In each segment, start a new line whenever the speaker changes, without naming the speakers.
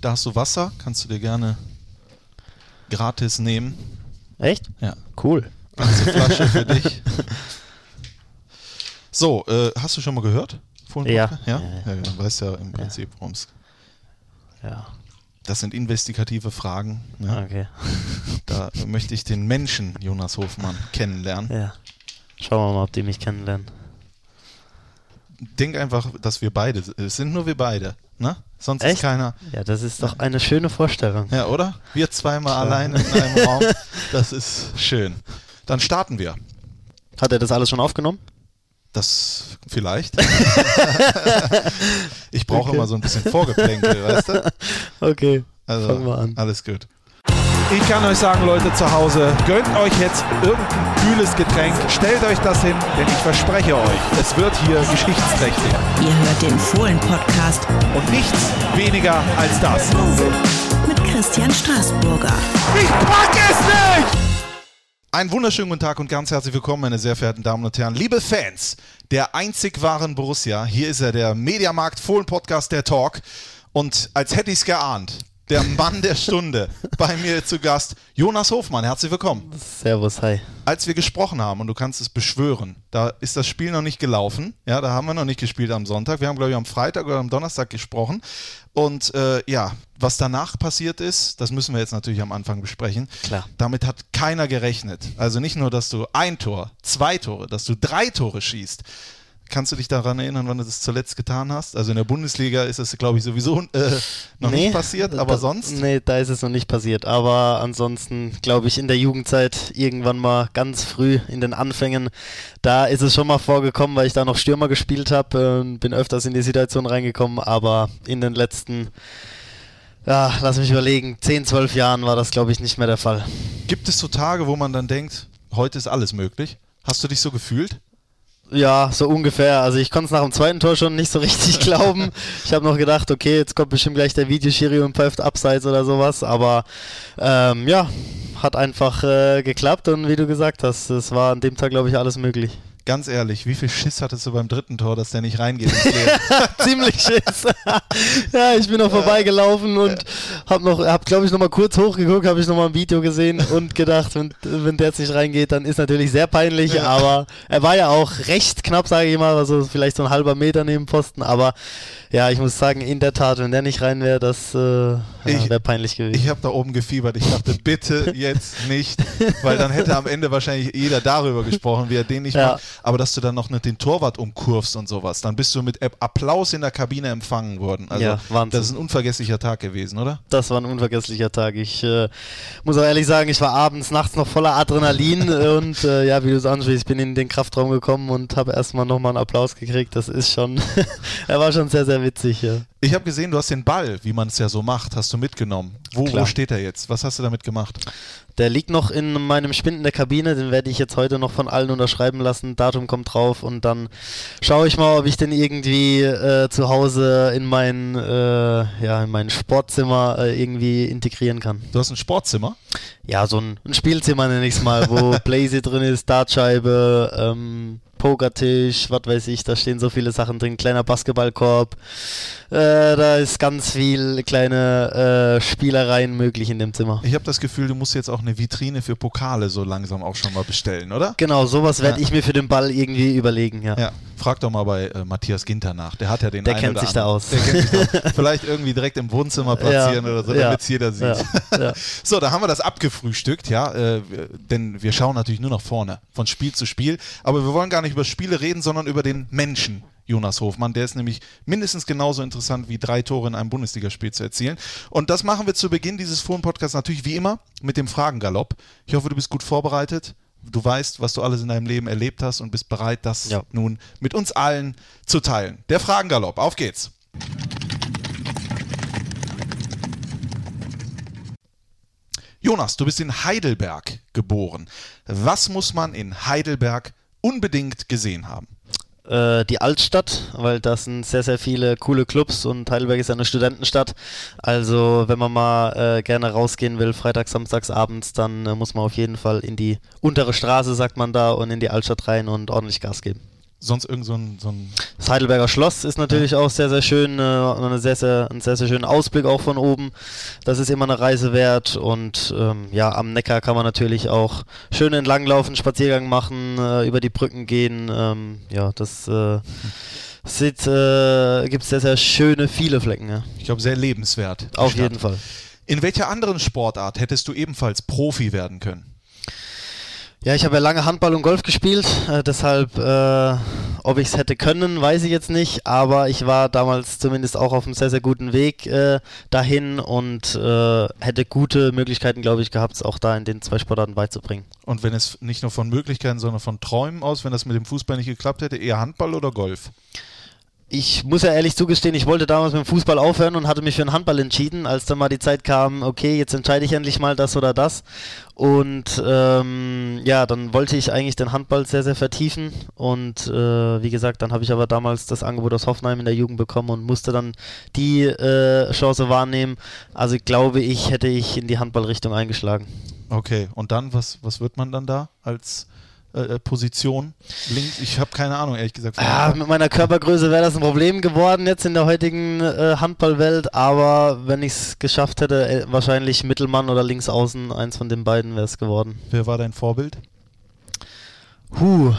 Da hast du Wasser, kannst du dir gerne gratis nehmen.
Echt?
Ja.
Cool.
Ganze Flasche für dich. So, äh, hast du schon mal gehört? Podcast? Ja?
Ja,
ja, ja. Du weißt ja im Prinzip, worum es
Ja.
Das sind investigative Fragen. Ne?
Okay.
Da möchte ich den Menschen Jonas Hofmann kennenlernen.
Ja. Schauen wir mal, ob die mich kennenlernen.
Denk einfach, dass wir beide, es sind nur wir beide, ne? Sonst
Echt?
ist keiner.
Ja, das ist doch eine schöne Vorstellung.
Ja, oder? Wir zweimal
Ja.
allein in einem Raum. Das ist schön. Dann starten wir.
Hat er das alles schon aufgenommen?
Das vielleicht. ich brauche
Okay.
immer so ein bisschen Vorgeplänkel, weißt du?
Okay.
Also,
Fangen wir an.
alles gut.
Ich kann euch sagen, Leute zu Hause, gönnt euch jetzt irgendein kühles Getränk, stellt euch das hin, denn ich verspreche euch, es wird hier geschichtsträchtig.
Ihr hört den Fohlen-Podcast
Und nichts weniger als das.
mit Christian Straßburger.
Ich pack es nicht!
Einen wunderschönen guten Tag und ganz herzlich willkommen, meine sehr verehrten Damen und Herren, liebe Fans der einzig wahren Borussia. Hier ist er, der Mediamarkt Fohlen Podcast, der Talk. Und als hätte ich es geahnt, der Mann der Stunde, bei mir zu Gast, Jonas Hofmann. Herzlich willkommen.
Servus, hi.
Als wir gesprochen haben, und du kannst es beschwören, da ist das Spiel noch nicht gelaufen. Ja, da haben wir noch nicht gespielt am Sonntag. Wir haben, glaube ich, am Freitag oder am Donnerstag gesprochen. Und äh, ja, was danach passiert ist, das müssen wir jetzt natürlich am Anfang besprechen.
Klar.
Damit hat keiner gerechnet. Also nicht nur, dass du ein Tor, zwei Tore, dass du drei Tore schießt. Kannst du dich daran erinnern, wann du das zuletzt getan hast? Also in der Bundesliga ist das, glaube ich, sowieso äh, noch nicht passiert, aber
da,
sonst?
Nee, da ist es noch nicht passiert. Aber ansonsten, glaube ich, in der Jugendzeit irgendwann mal ganz früh in den Anfängen, da ist es schon mal vorgekommen, weil ich da noch Stürmer gespielt habe und bin öfters in die Situation reingekommen. Aber in den letzten, ja, lass mich überlegen, 10, 12 Jahren war das, glaube ich, nicht mehr der Fall.
Gibt es so Tage, wo man dann denkt, heute ist alles möglich? Hast du dich so gefühlt?
Ja, so ungefähr. Also ich konnte es nach dem zweiten Tor schon nicht so richtig glauben. Ich habe noch gedacht, okay, jetzt kommt bestimmt gleich der Videoschiri und pfeift abseits oder sowas. Aber ähm, ja, hat einfach äh, geklappt und wie du gesagt hast, es war an dem Tag, glaube ich, alles möglich.
Ganz ehrlich, wie viel Schiss hattest du beim dritten Tor, dass der nicht reingeht?
Ziemlich Schiss. ja, ich bin noch vorbeigelaufen und habe noch, hab glaube ich noch mal kurz hochgeguckt, habe ich noch mal ein Video gesehen und gedacht, wenn, wenn der jetzt nicht reingeht, dann ist natürlich sehr peinlich, aber er war ja auch recht knapp, sage ich mal, also vielleicht so ein halber Meter neben Posten, aber ja, ich muss sagen, in der Tat, wenn der nicht rein wäre, das äh, ja, wäre peinlich gewesen.
Ich habe da oben gefiebert. Ich dachte, bitte jetzt nicht, weil dann hätte am Ende wahrscheinlich jeder darüber gesprochen, wie er den nicht
Ja.
macht. Aber dass du dann noch nicht den Torwart umkurvst und sowas, dann bist du mit App- Applaus in der Kabine empfangen worden. Also
Ja, Wahnsinn.
das ist ein unvergesslicher Tag gewesen, oder?
Das war ein unvergesslicher Tag. Ich äh, muss auch ehrlich sagen, ich war abends, nachts noch voller Adrenalin und äh, ja, wie du es ansprichst, ich bin in den Kraftraum gekommen und habe erstmal nochmal einen Applaus gekriegt. Das ist schon, er war schon sehr, sehr witzig. Ja.
Ich habe gesehen, du hast den Ball, wie man es ja so macht, hast du mitgenommen. Wo, wo steht er jetzt? Was hast du damit gemacht?
Der liegt noch in meinem Spind in der Kabine, den werde ich jetzt heute noch von allen unterschreiben lassen. Datum kommt drauf und dann schaue ich mal, ob ich den irgendwie äh, zu Hause in mein, äh, ja, in mein Sportzimmer äh, irgendwie integrieren kann.
Du hast ein Sportzimmer.
Ja, so ein, ein Spielzimmer nenne ich es mal, wo Blazy drin ist, Dartscheibe, ähm, Pokertisch, was weiß ich, da stehen so viele Sachen drin, kleiner Basketballkorb, äh, da ist ganz viel kleine äh, Spielereien möglich in dem Zimmer.
Ich habe das Gefühl, du musst jetzt auch eine Vitrine für Pokale so langsam auch schon mal bestellen, oder?
Genau, sowas werde
Ja.
ich mir für den Ball irgendwie überlegen, ja.
Ja, frag doch mal bei äh, Matthias Ginter nach. Der hat ja den
Der kennt sich da
anderen.
aus.
Der kennt sich da aus. Vielleicht irgendwie direkt im Wohnzimmer platzieren
Ja,
oder so, damit es jeder sieht. So, da haben wir das abgefrühstückt, ja, äh, denn wir schauen natürlich nur nach vorne, von Spiel zu Spiel. Aber wir wollen gar nicht über Spiele reden, sondern über den Menschen Jonas Hofmann. Der ist nämlich mindestens genauso interessant wie drei Tore in einem Bundesligaspiel zu erzielen. Und das machen wir zu Beginn dieses Fohlen-Podcasts natürlich wie immer mit dem Fragengalopp. Ich hoffe, du bist gut vorbereitet. Du weißt, was du alles in deinem Leben erlebt hast und bist bereit, das
Ja.
nun mit uns allen zu teilen. Der Fragengalopp, auf geht's. Jonas, du bist in Heidelberg geboren. Was muss man in Heidelberg unbedingt gesehen haben?
Äh, die Altstadt, weil das sind sehr, sehr viele coole Clubs und Heidelberg ist ja eine Studentenstadt. Also wenn man mal äh, gerne rausgehen will, freitags, samstags, abends, dann äh, muss man auf jeden Fall in die untere Straße, sagt man da, und in die Altstadt rein und ordentlich Gas geben.
Sonst irgend so ein, so ein
Das Heidelberger Schloss ist natürlich auch sehr, sehr schön, äh, eine sehr, sehr, ein sehr, sehr schöner Ausblick auch von oben. Das ist immer eine Reise wert und ähm, ja, am Neckar kann man natürlich auch schön entlanglaufen, Spaziergang machen, äh, über die Brücken gehen. Ähm, ja, das äh, sieht, äh, gibt sehr, sehr schöne, viele Flecken. Ja.
ich glaube, sehr lebenswert.
Auf
Stadt.
jeden Fall.
In welcher anderen Sportart hättest du ebenfalls Profi werden können?
Ja, ich habe ja lange Handball und Golf gespielt, äh, deshalb, äh, ob ich es hätte können, weiß ich jetzt nicht, aber ich war damals zumindest auch auf einem sehr, sehr guten Weg äh, dahin und äh, hätte gute Möglichkeiten, glaube ich, gehabt, es auch da in den zwei Sportarten beizubringen.
Und wenn es nicht nur von Möglichkeiten, sondern von Träumen aus, wenn das mit dem Fußball nicht geklappt hätte, eher Handball oder Golf?
Ich muss ja ehrlich zugestehen, ich wollte damals mit dem Fußball aufhören und hatte mich für den Handball entschieden, als dann mal die Zeit kam, okay, jetzt entscheide ich endlich mal das oder das. Und ähm, ja, dann wollte ich eigentlich den Handball sehr, sehr vertiefen. Und äh, wie gesagt, dann habe ich aber damals das Angebot aus Hoffenheim in der Jugend bekommen und musste dann die äh, Chance wahrnehmen. Also glaube ich, hätte ich in die Handballrichtung eingeschlagen.
Okay, und dann, was, was wird man dann da als äh, äh, Position? Links? Ich habe keine Ahnung, ehrlich gesagt.
Ja, mit meiner Körpergröße wäre das ein Problem geworden jetzt in der heutigen äh, Handballwelt, aber wenn ich es geschafft hätte, äh, wahrscheinlich Mittelmann oder Linksaußen, eins von den beiden wäre es geworden.
Wer war dein Vorbild?
Huh,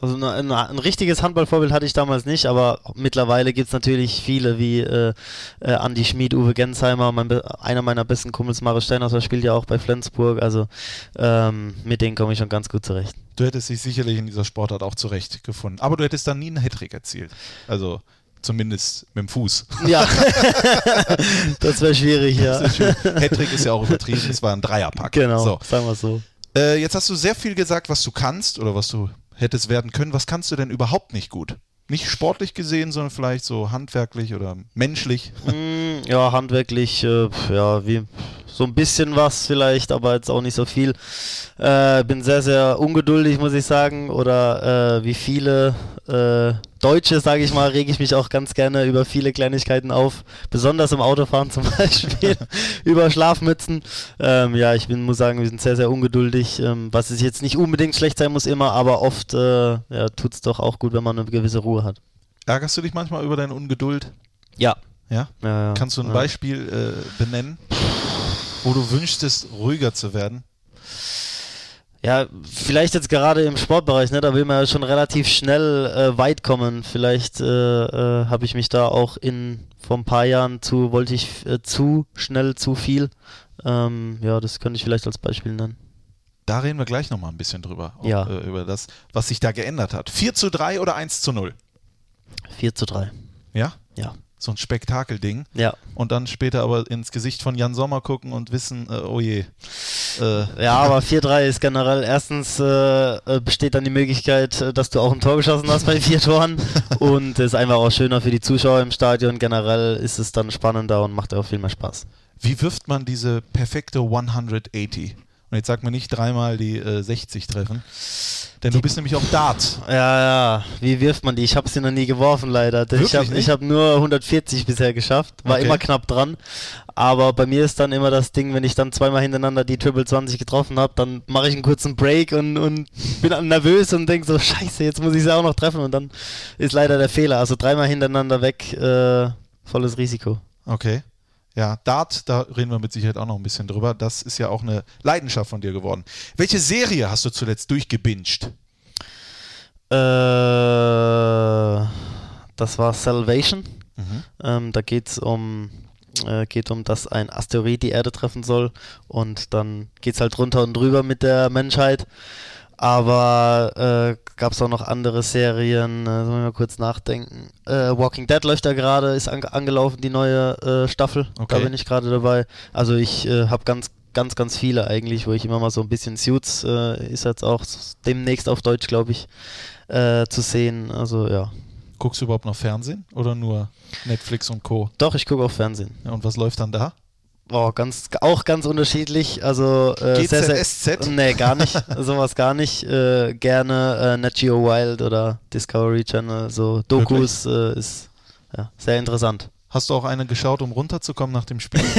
also na, na, ein richtiges Handballvorbild hatte ich damals nicht, aber mittlerweile gibt es natürlich viele wie äh, äh, Andi Schmid, Uwe Gensheimer, mein, einer meiner besten Kumpels, Marius Steinhauser, spielt ja auch bei Flensburg, also ähm, mit denen komme ich schon ganz gut zurecht.
Du hättest dich sicherlich in dieser Sportart auch zurechtgefunden. Aber du hättest dann nie einen Hattrick erzielt. Also zumindest mit dem Fuß.
Ja, das wäre schwierig, ja.
Hattrick ist ja auch übertrieben, es war ein Dreierpack.
Genau,
So.
sagen wir so.
Äh, jetzt hast du sehr viel gesagt, was du kannst oder was du hättest werden können. Was kannst du denn überhaupt nicht gut? Nicht sportlich gesehen, sondern vielleicht so handwerklich oder menschlich.
Mm, ja, handwerklich, äh, ja, wie so ein bisschen was vielleicht, aber jetzt auch nicht so viel. Äh, bin sehr, sehr ungeduldig, muss ich sagen. Oder äh, wie viele äh, Deutsche, sage ich mal, rege ich mich auch ganz gerne über viele Kleinigkeiten auf. Besonders im Autofahren zum Beispiel. über Schlafmützen. Ähm, ja, ich bin, muss sagen, wir sind sehr, sehr ungeduldig. Ähm, was es jetzt nicht unbedingt schlecht sein muss immer, aber oft äh, ja, tut es doch auch gut, wenn man eine gewisse Ruhe hat.
Ärgerst du dich manchmal über deine Ungeduld?
Ja.
Ja?
ja, ja.
Kannst du ein. Beispiel äh, benennen, wo du wünschtest, ruhiger zu werden?
Ja, vielleicht jetzt gerade im Sportbereich, ne, da will man ja schon relativ schnell äh, weit kommen. Vielleicht äh, äh, habe ich mich da auch in vor ein paar Jahren zu, wollte ich äh, zu schnell, zu viel. Ähm, ja, das könnte ich vielleicht als Beispiel nennen.
Da reden wir gleich nochmal ein bisschen drüber. auch,
Ja.
äh, über das, was sich da geändert hat. 4 zu 3 oder 1 zu 0?
4 zu 3.
Ja?
Ja.
So ein Spektakelding.
Ja.
Und dann später aber ins Gesicht von Jan Sommer gucken und wissen, äh, oh je. Äh,
Ja, aber 4-3 ist generell erstens äh, äh, besteht dann die Möglichkeit, äh, dass du auch ein Tor geschossen hast bei vier Toren und es ist einfach auch schöner für die Zuschauer im Stadion. Generell ist es dann spannender und macht auch viel mehr Spaß.
Wie wirft man diese perfekte 180? Und jetzt sag mir nicht dreimal die äh, 60 treffen. Denn du bist nämlich auch Dart.
Ja, ja. Wie wirft man die? Ich habe sie noch nie geworfen, leider. Ich
Wirklich
habe
nicht?
hab nur 140 bisher geschafft. War
Okay.
immer knapp dran. Aber bei mir ist dann immer das Ding, wenn ich dann zweimal hintereinander die Triple 20 getroffen habe, dann mache ich einen kurzen Break und, und bin dann nervös und denke so, scheiße, jetzt muss ich sie auch noch treffen. Und dann ist leider der Fehler. Also dreimal hintereinander weg, äh, volles Risiko.
Okay. Ja, Dart, da reden wir mit Sicherheit auch noch ein bisschen drüber. Das ist ja auch eine Leidenschaft von dir geworden. Welche Serie hast du zuletzt durchgebinged?
Äh, das war Salvation.
Mhm.
Ähm, da geht es um, äh, geht um, dass ein Asteroid die Erde treffen soll und dann geht es halt runter und drüber mit der Menschheit. Aber äh, gab es auch noch andere Serien, äh, sollen wir mal kurz nachdenken. Äh, Walking Dead läuft da gerade, ist an, angelaufen, die neue äh, Staffel.
Okay.
Da bin ich gerade dabei. Also ich äh, habe ganz, ganz, ganz viele eigentlich, wo ich immer mal so ein bisschen Suits äh, ist jetzt auch demnächst auf Deutsch, glaube ich, äh, zu sehen. Also ja.
Guckst du überhaupt noch Fernsehen oder nur Netflix und Co?
Doch, ich gucke auch Fernsehen.
Ja, und was läuft dann da?
Oh, ganz, auch ganz unterschiedlich. Also äh, sehr, sehr,
GZSZ?
Nee, gar nicht. Sowas gar nicht. Äh, gerne äh, Nat Geo Wild oder Discovery Channel. So Dokus äh, ist ja, sehr interessant.
Hast du auch eine geschaut, um runterzukommen nach dem Spiel?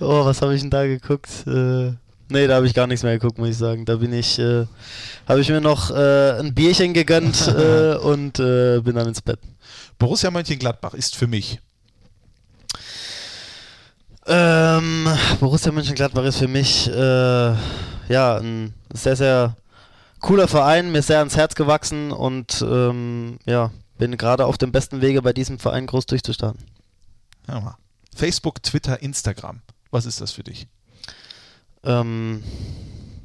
Oh, was habe ich denn da geguckt? Äh, Nee, da habe ich gar nichts mehr geguckt, muss ich sagen. Da bin ich, äh, habe ich mir noch äh, ein Bierchen gegönnt äh, und äh, bin dann ins Bett.
Borussia Mönchengladbach ist für mich.
Ähm, Borussia Mönchengladbach ist für mich äh, ja ein sehr, sehr cooler Verein, mir sehr ans Herz gewachsen und ähm, ja, bin gerade auf dem besten Wege, bei diesem Verein groß durchzustarten.
Ja, mal. Facebook, Twitter, Instagram. Was ist das für dich?
Ähm,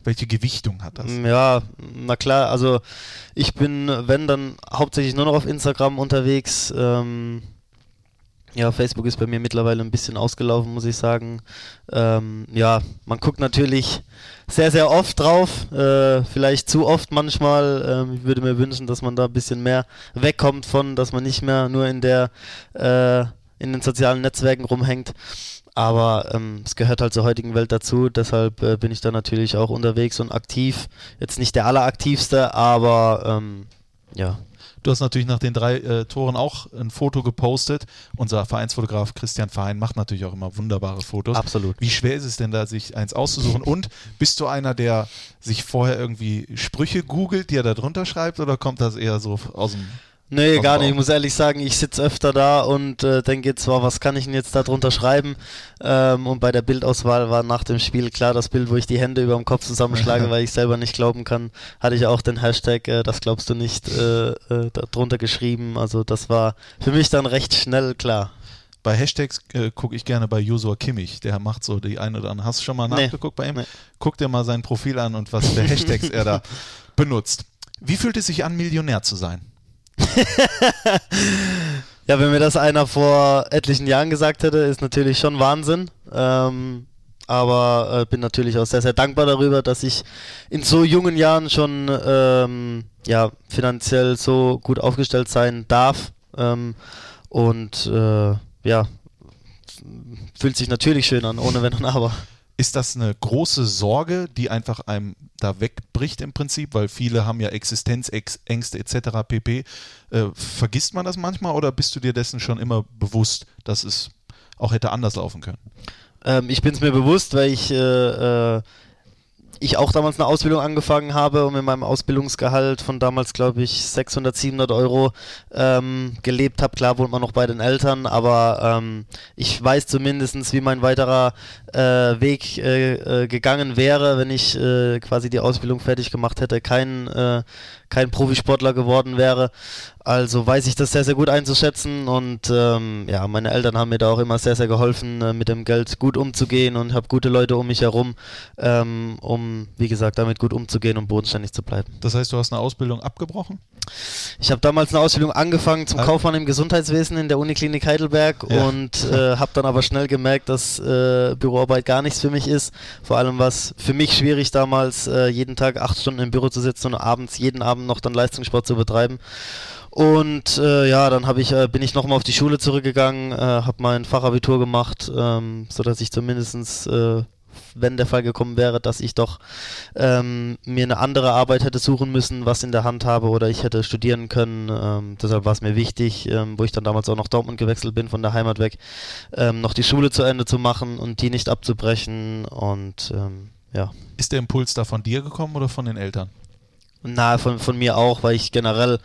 Welche Gewichtung hat das?
Ja, na klar, also ich bin, wenn, dann hauptsächlich nur noch auf Instagram unterwegs. Ähm, ja, Facebook ist bei mir mittlerweile ein bisschen ausgelaufen, muss ich sagen. Ähm, ja, man guckt natürlich sehr, sehr oft drauf, äh, vielleicht zu oft manchmal. Ähm, ich würde mir wünschen, dass man da ein bisschen mehr wegkommt von, dass man nicht mehr nur in der äh, in den sozialen Netzwerken rumhängt. Aber ähm, es gehört halt zur heutigen Welt dazu, deshalb äh, bin ich da natürlich auch unterwegs und aktiv. Jetzt nicht der alleraktivste, aber ähm, ja.
Du hast natürlich nach den drei äh, Toren auch ein Foto gepostet. Unser Vereinsfotograf Christian Verein macht natürlich auch immer wunderbare Fotos.
Absolut.
Wie schwer ist es denn da, sich eins auszusuchen? Und bist du einer, der sich vorher irgendwie Sprüche googelt, die er da drunter schreibt, oder kommt das eher so aus dem
Nee, gar nicht. Ich muss ehrlich sagen, ich sitze öfter da und äh, denke zwar, was kann ich denn jetzt da drunter schreiben? Ähm, und bei der Bildauswahl war nach dem Spiel klar das Bild, wo ich die Hände über dem Kopf zusammenschlage, weil ich selber nicht glauben kann. Hatte ich auch den Hashtag, äh, das glaubst du nicht, äh, äh, da drunter geschrieben. Also das war für mich dann recht schnell klar.
Bei Hashtags äh, gucke ich gerne bei Josua Kimmich. Der macht so die ein oder andere. Hast du schon mal
Nee.
nachgeguckt bei ihm?
Nee.
Guck dir mal sein Profil an und was für Hashtags er da benutzt. Wie fühlt es sich an, Millionär zu sein?
Ja, wenn mir das einer vor etlichen Jahren gesagt hätte, ist natürlich schon Wahnsinn. Ähm, aber äh, bin natürlich auch sehr, sehr dankbar darüber, dass ich in so jungen Jahren schon ähm, ja, finanziell so gut aufgestellt sein darf. Ähm, und äh, ja, fühlt sich natürlich schön an, ohne Wenn und Aber.
Ist das eine große Sorge, die einfach einem da wegbricht im Prinzip, weil viele haben ja Existenzängste etc. pp. Äh, vergisst man das manchmal oder bist du dir dessen schon immer bewusst, dass es auch hätte anders laufen können?
Ähm, ich bin es mir bewusst, weil ich, äh, äh, ich auch damals eine Ausbildung angefangen habe und mit meinem Ausbildungsgehalt von damals, glaube ich, 600, 700 Euro ähm, gelebt habe. Klar wohnt man noch bei den Eltern, aber ähm, ich weiß zumindest, wie mein weiterer äh, Weg äh, äh, gegangen wäre, wenn ich äh, quasi die Ausbildung fertig gemacht hätte, kein, äh, kein Profisportler geworden wäre. Also weiß ich das sehr, sehr gut einzuschätzen und ähm, ja, meine Eltern haben mir da auch immer sehr, sehr geholfen, äh, mit dem Geld gut umzugehen und habe gute Leute um mich herum, ähm, um, wie gesagt, damit gut umzugehen und bodenständig zu bleiben.
Das heißt, du hast eine Ausbildung abgebrochen?
Ich habe damals eine Ausbildung angefangen zum
Ah.
Kaufmann im Gesundheitswesen in der Uniklinik Heidelberg
Ja.
und äh, habe dann aber schnell gemerkt, dass äh, Büroarbeit gar nichts für mich ist. Vor allem war es für mich schwierig damals, äh, jeden Tag acht Stunden im Büro zu sitzen und abends, jeden Abend noch dann Leistungssport zu betreiben. Und äh, ja, dann ich, äh, bin ich nochmal auf die Schule zurückgegangen, äh, habe mein Fachabitur gemacht, ähm, sodass ich zumindestens, äh, wenn der Fall gekommen wäre, dass ich doch ähm, mir eine andere Arbeit hätte suchen müssen, was in der Hand habe oder ich hätte studieren können. Ähm, deshalb war es mir wichtig, ähm, wo ich dann damals auch nach Dortmund gewechselt bin, von der Heimat weg, ähm, noch die Schule zu Ende zu machen und die nicht abzubrechen. Und ähm, ja,
Ist der Impuls da von dir gekommen oder von den Eltern?
Nahe von, von mir auch, weil ich generell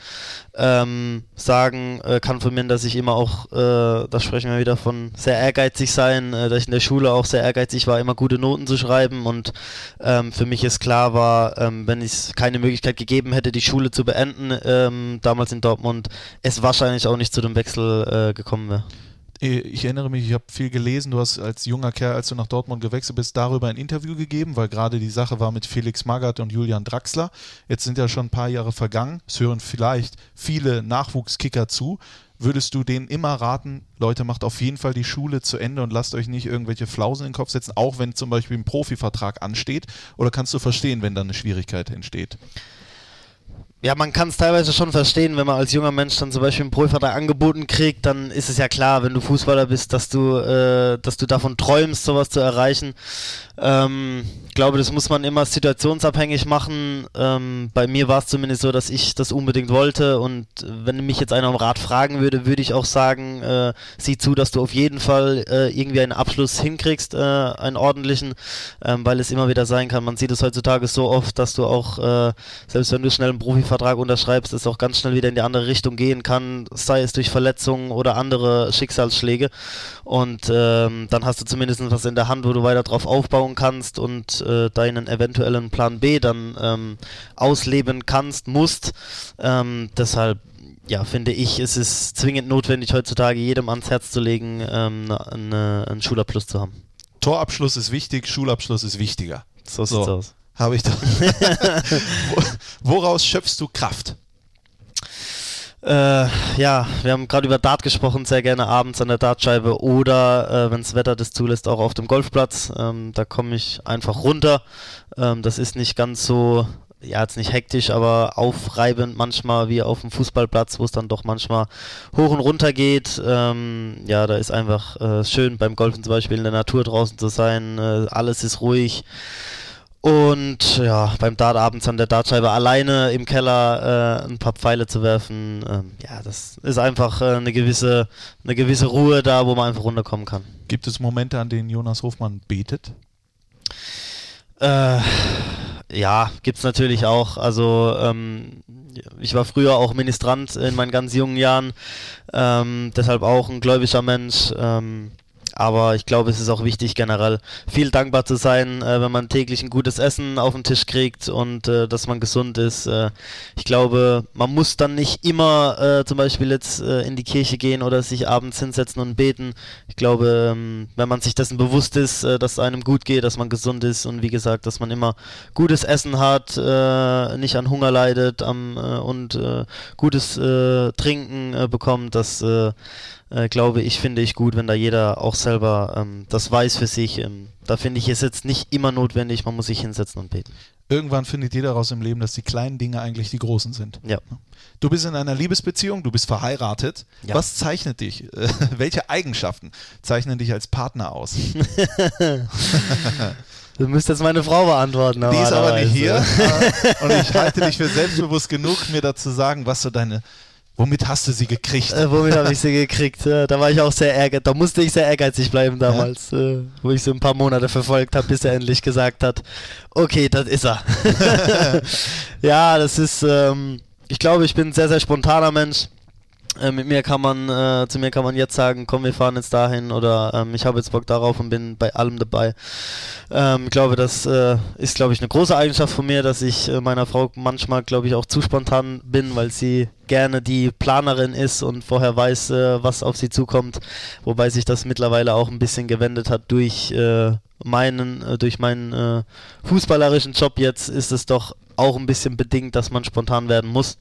ähm, sagen äh, kann von mir, dass ich immer auch, äh, da sprechen wir wieder von sehr ehrgeizig sein, äh, dass ich in der Schule auch sehr ehrgeizig war, immer gute Noten zu schreiben und ähm, für mich ist klar war, ähm, wenn es keine Möglichkeit gegeben hätte, die Schule zu beenden, ähm, damals in Dortmund, es wahrscheinlich auch nicht zu dem Wechsel äh, gekommen wäre.
Äh, Ich erinnere mich, ich habe viel gelesen. Du hast als junger Kerl, als du nach Dortmund gewechselt bist, darüber ein Interview gegeben, weil gerade die Sache war mit Felix Magath und Julian Draxler. Jetzt sind ja schon ein paar Jahre vergangen. Es hören vielleicht viele Nachwuchskicker zu. Würdest du denen immer raten, Leute, macht auf jeden Fall die Schule zu Ende und lasst euch nicht irgendwelche Flausen in den Kopf setzen, auch wenn zum Beispiel ein Profivertrag ansteht? Oder kannst du verstehen, wenn da eine Schwierigkeit entsteht?
Ja, man kann es teilweise schon verstehen, wenn man als junger Mensch dann zum Beispiel einen Profivertrag angeboten kriegt, dann ist es ja klar, wenn du Fußballer bist, dass du, äh, dass du davon träumst, sowas zu erreichen. Ähm, ich glaube, das muss man immer situationsabhängig machen. Ähm, bei mir war es zumindest so, dass ich das unbedingt wollte und wenn mich jetzt einer um Rat fragen würde, würde ich auch sagen, äh, sieh zu, dass du auf jeden Fall äh, irgendwie einen Abschluss hinkriegst, äh, einen ordentlichen, ähm, weil es immer wieder sein kann. Man sieht es heutzutage so oft, dass du auch, äh, selbst wenn du schnell einen Profivertrag unterschreibst, es auch ganz schnell wieder in die andere Richtung gehen kann, sei es durch Verletzungen oder andere Schicksalsschläge. Und ähm, dann hast du zumindest was in der Hand, wo du weiter drauf aufbauen kannst und äh, deinen eventuellen Plan B dann ähm, ausleben kannst, musst. Ähm, deshalb ja, finde ich, ist es zwingend notwendig, heutzutage jedem ans Herz zu legen, ähm, eine, einen Schulabschluss zu haben.
Torabschluss ist wichtig, Schulabschluss ist wichtiger.
So sieht's
So.
aus.
Habe ich doch. Woraus schöpfst du Kraft?
Äh, ja, wir haben gerade über Dart gesprochen, sehr gerne abends an der Dartscheibe oder, äh, wenn das Wetter das zulässt, auch auf dem Golfplatz. Ähm, da komme ich einfach runter. Ähm, das ist nicht ganz so, ja, jetzt nicht hektisch, aber aufreibend manchmal wie auf dem Fußballplatz, wo es dann doch manchmal hoch und runter geht. Ähm, ja, da ist einfach äh, schön beim Golfen zum Beispiel in der Natur draußen zu sein. Äh, alles ist ruhig. Und ja, beim Dart abends an der Dartscheibe alleine im Keller äh, ein paar Pfeile zu werfen, ähm, ja, das ist einfach äh, eine gewisse eine gewisse Ruhe da, wo man einfach runterkommen kann.
Gibt es Momente, an denen Jonas Hofmann betet?
Äh, ja, gibt's natürlich auch. Also ähm, ich war früher auch Ministrant in meinen ganz jungen Jahren, ähm, deshalb auch ein gläubiger Mensch. Ähm, aber ich glaube, es ist auch wichtig, generell viel dankbar zu sein, äh, wenn man täglich ein gutes Essen auf den Tisch kriegt und äh, dass man gesund ist. Äh, ich glaube, man muss dann nicht immer äh, zum Beispiel jetzt äh, in die Kirche gehen oder sich abends hinsetzen und beten. Ich glaube, ähm, wenn man sich dessen bewusst ist, äh, dass einem gut geht, dass man gesund ist und wie gesagt, dass man immer gutes Essen hat, äh, nicht an Hunger leidet am, äh, und äh, gutes äh, Trinken äh, bekommt, das äh, glaube ich, finde ich gut, wenn da jeder auch selber ähm, das weiß für sich. Ähm, da finde ich es jetzt nicht immer notwendig, man muss sich hinsetzen und beten.
Irgendwann findet jeder raus im Leben, dass die kleinen Dinge eigentlich die großen sind.
Ja.
Du bist in einer Liebesbeziehung, du bist verheiratet.
Ja.
Was zeichnet dich? Äh, welche Eigenschaften zeichnen dich als Partner aus?
Du müsstest jetzt meine Frau beantworten.
Die ist aber nicht hier. Und ich halte dich für selbstbewusst genug, mir dazu sagen, was so deine. Womit hast du sie gekriegt?
Äh, womit habe ich sie gekriegt? Äh, da war ich auch sehr ehrgeizig. Da musste ich sehr ehrgeizig bleiben damals, äh, wo ich so ein paar Monate verfolgt habe, bis er endlich gesagt hat, okay, das ist er. ja, das ist, ähm, ich glaube, ich bin ein sehr, sehr spontaner Mensch. Äh, mit mir kann man, äh, zu mir kann man jetzt sagen, komm, wir fahren jetzt dahin oder ähm, ich habe jetzt Bock darauf und bin bei allem dabei. Ähm, ich glaube, das äh, ist, glaube ich, eine große Eigenschaft von mir, dass ich äh, meiner Frau manchmal, glaube ich, auch zu spontan bin, weil sie gerne die Planerin ist und vorher weiß, äh, was auf sie zukommt. Wobei sich das mittlerweile auch ein bisschen gewendet hat durch äh, meinen, durch meinen fußballerischen Job jetzt ist es doch auch ein bisschen bedingt, dass man spontan werden muss.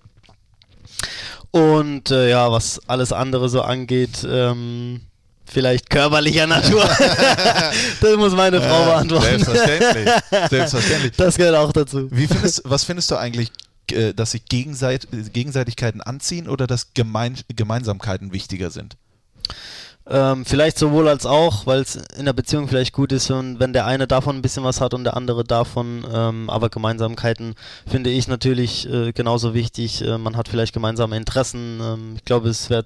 Und äh, ja, was alles andere so angeht, ähm, vielleicht körperlicher Natur. das muss meine Frau beantworten.
Selbstverständlich. Selbstverständlich.
Das gehört auch dazu.
Wie findest, was findest du eigentlich, äh, dass sich Gegenseit Gegenseitigkeiten anziehen oder dass Gemein Gemeinsamkeiten wichtiger sind?
Ähm, vielleicht sowohl als auch, weil es in der Beziehung vielleicht gut ist, und wenn der eine davon ein bisschen was hat und der andere davon, ähm, aber Gemeinsamkeiten finde ich natürlich äh, genauso wichtig. Äh, man hat vielleicht gemeinsame Interessen. Ähm, ich glaube, es wäre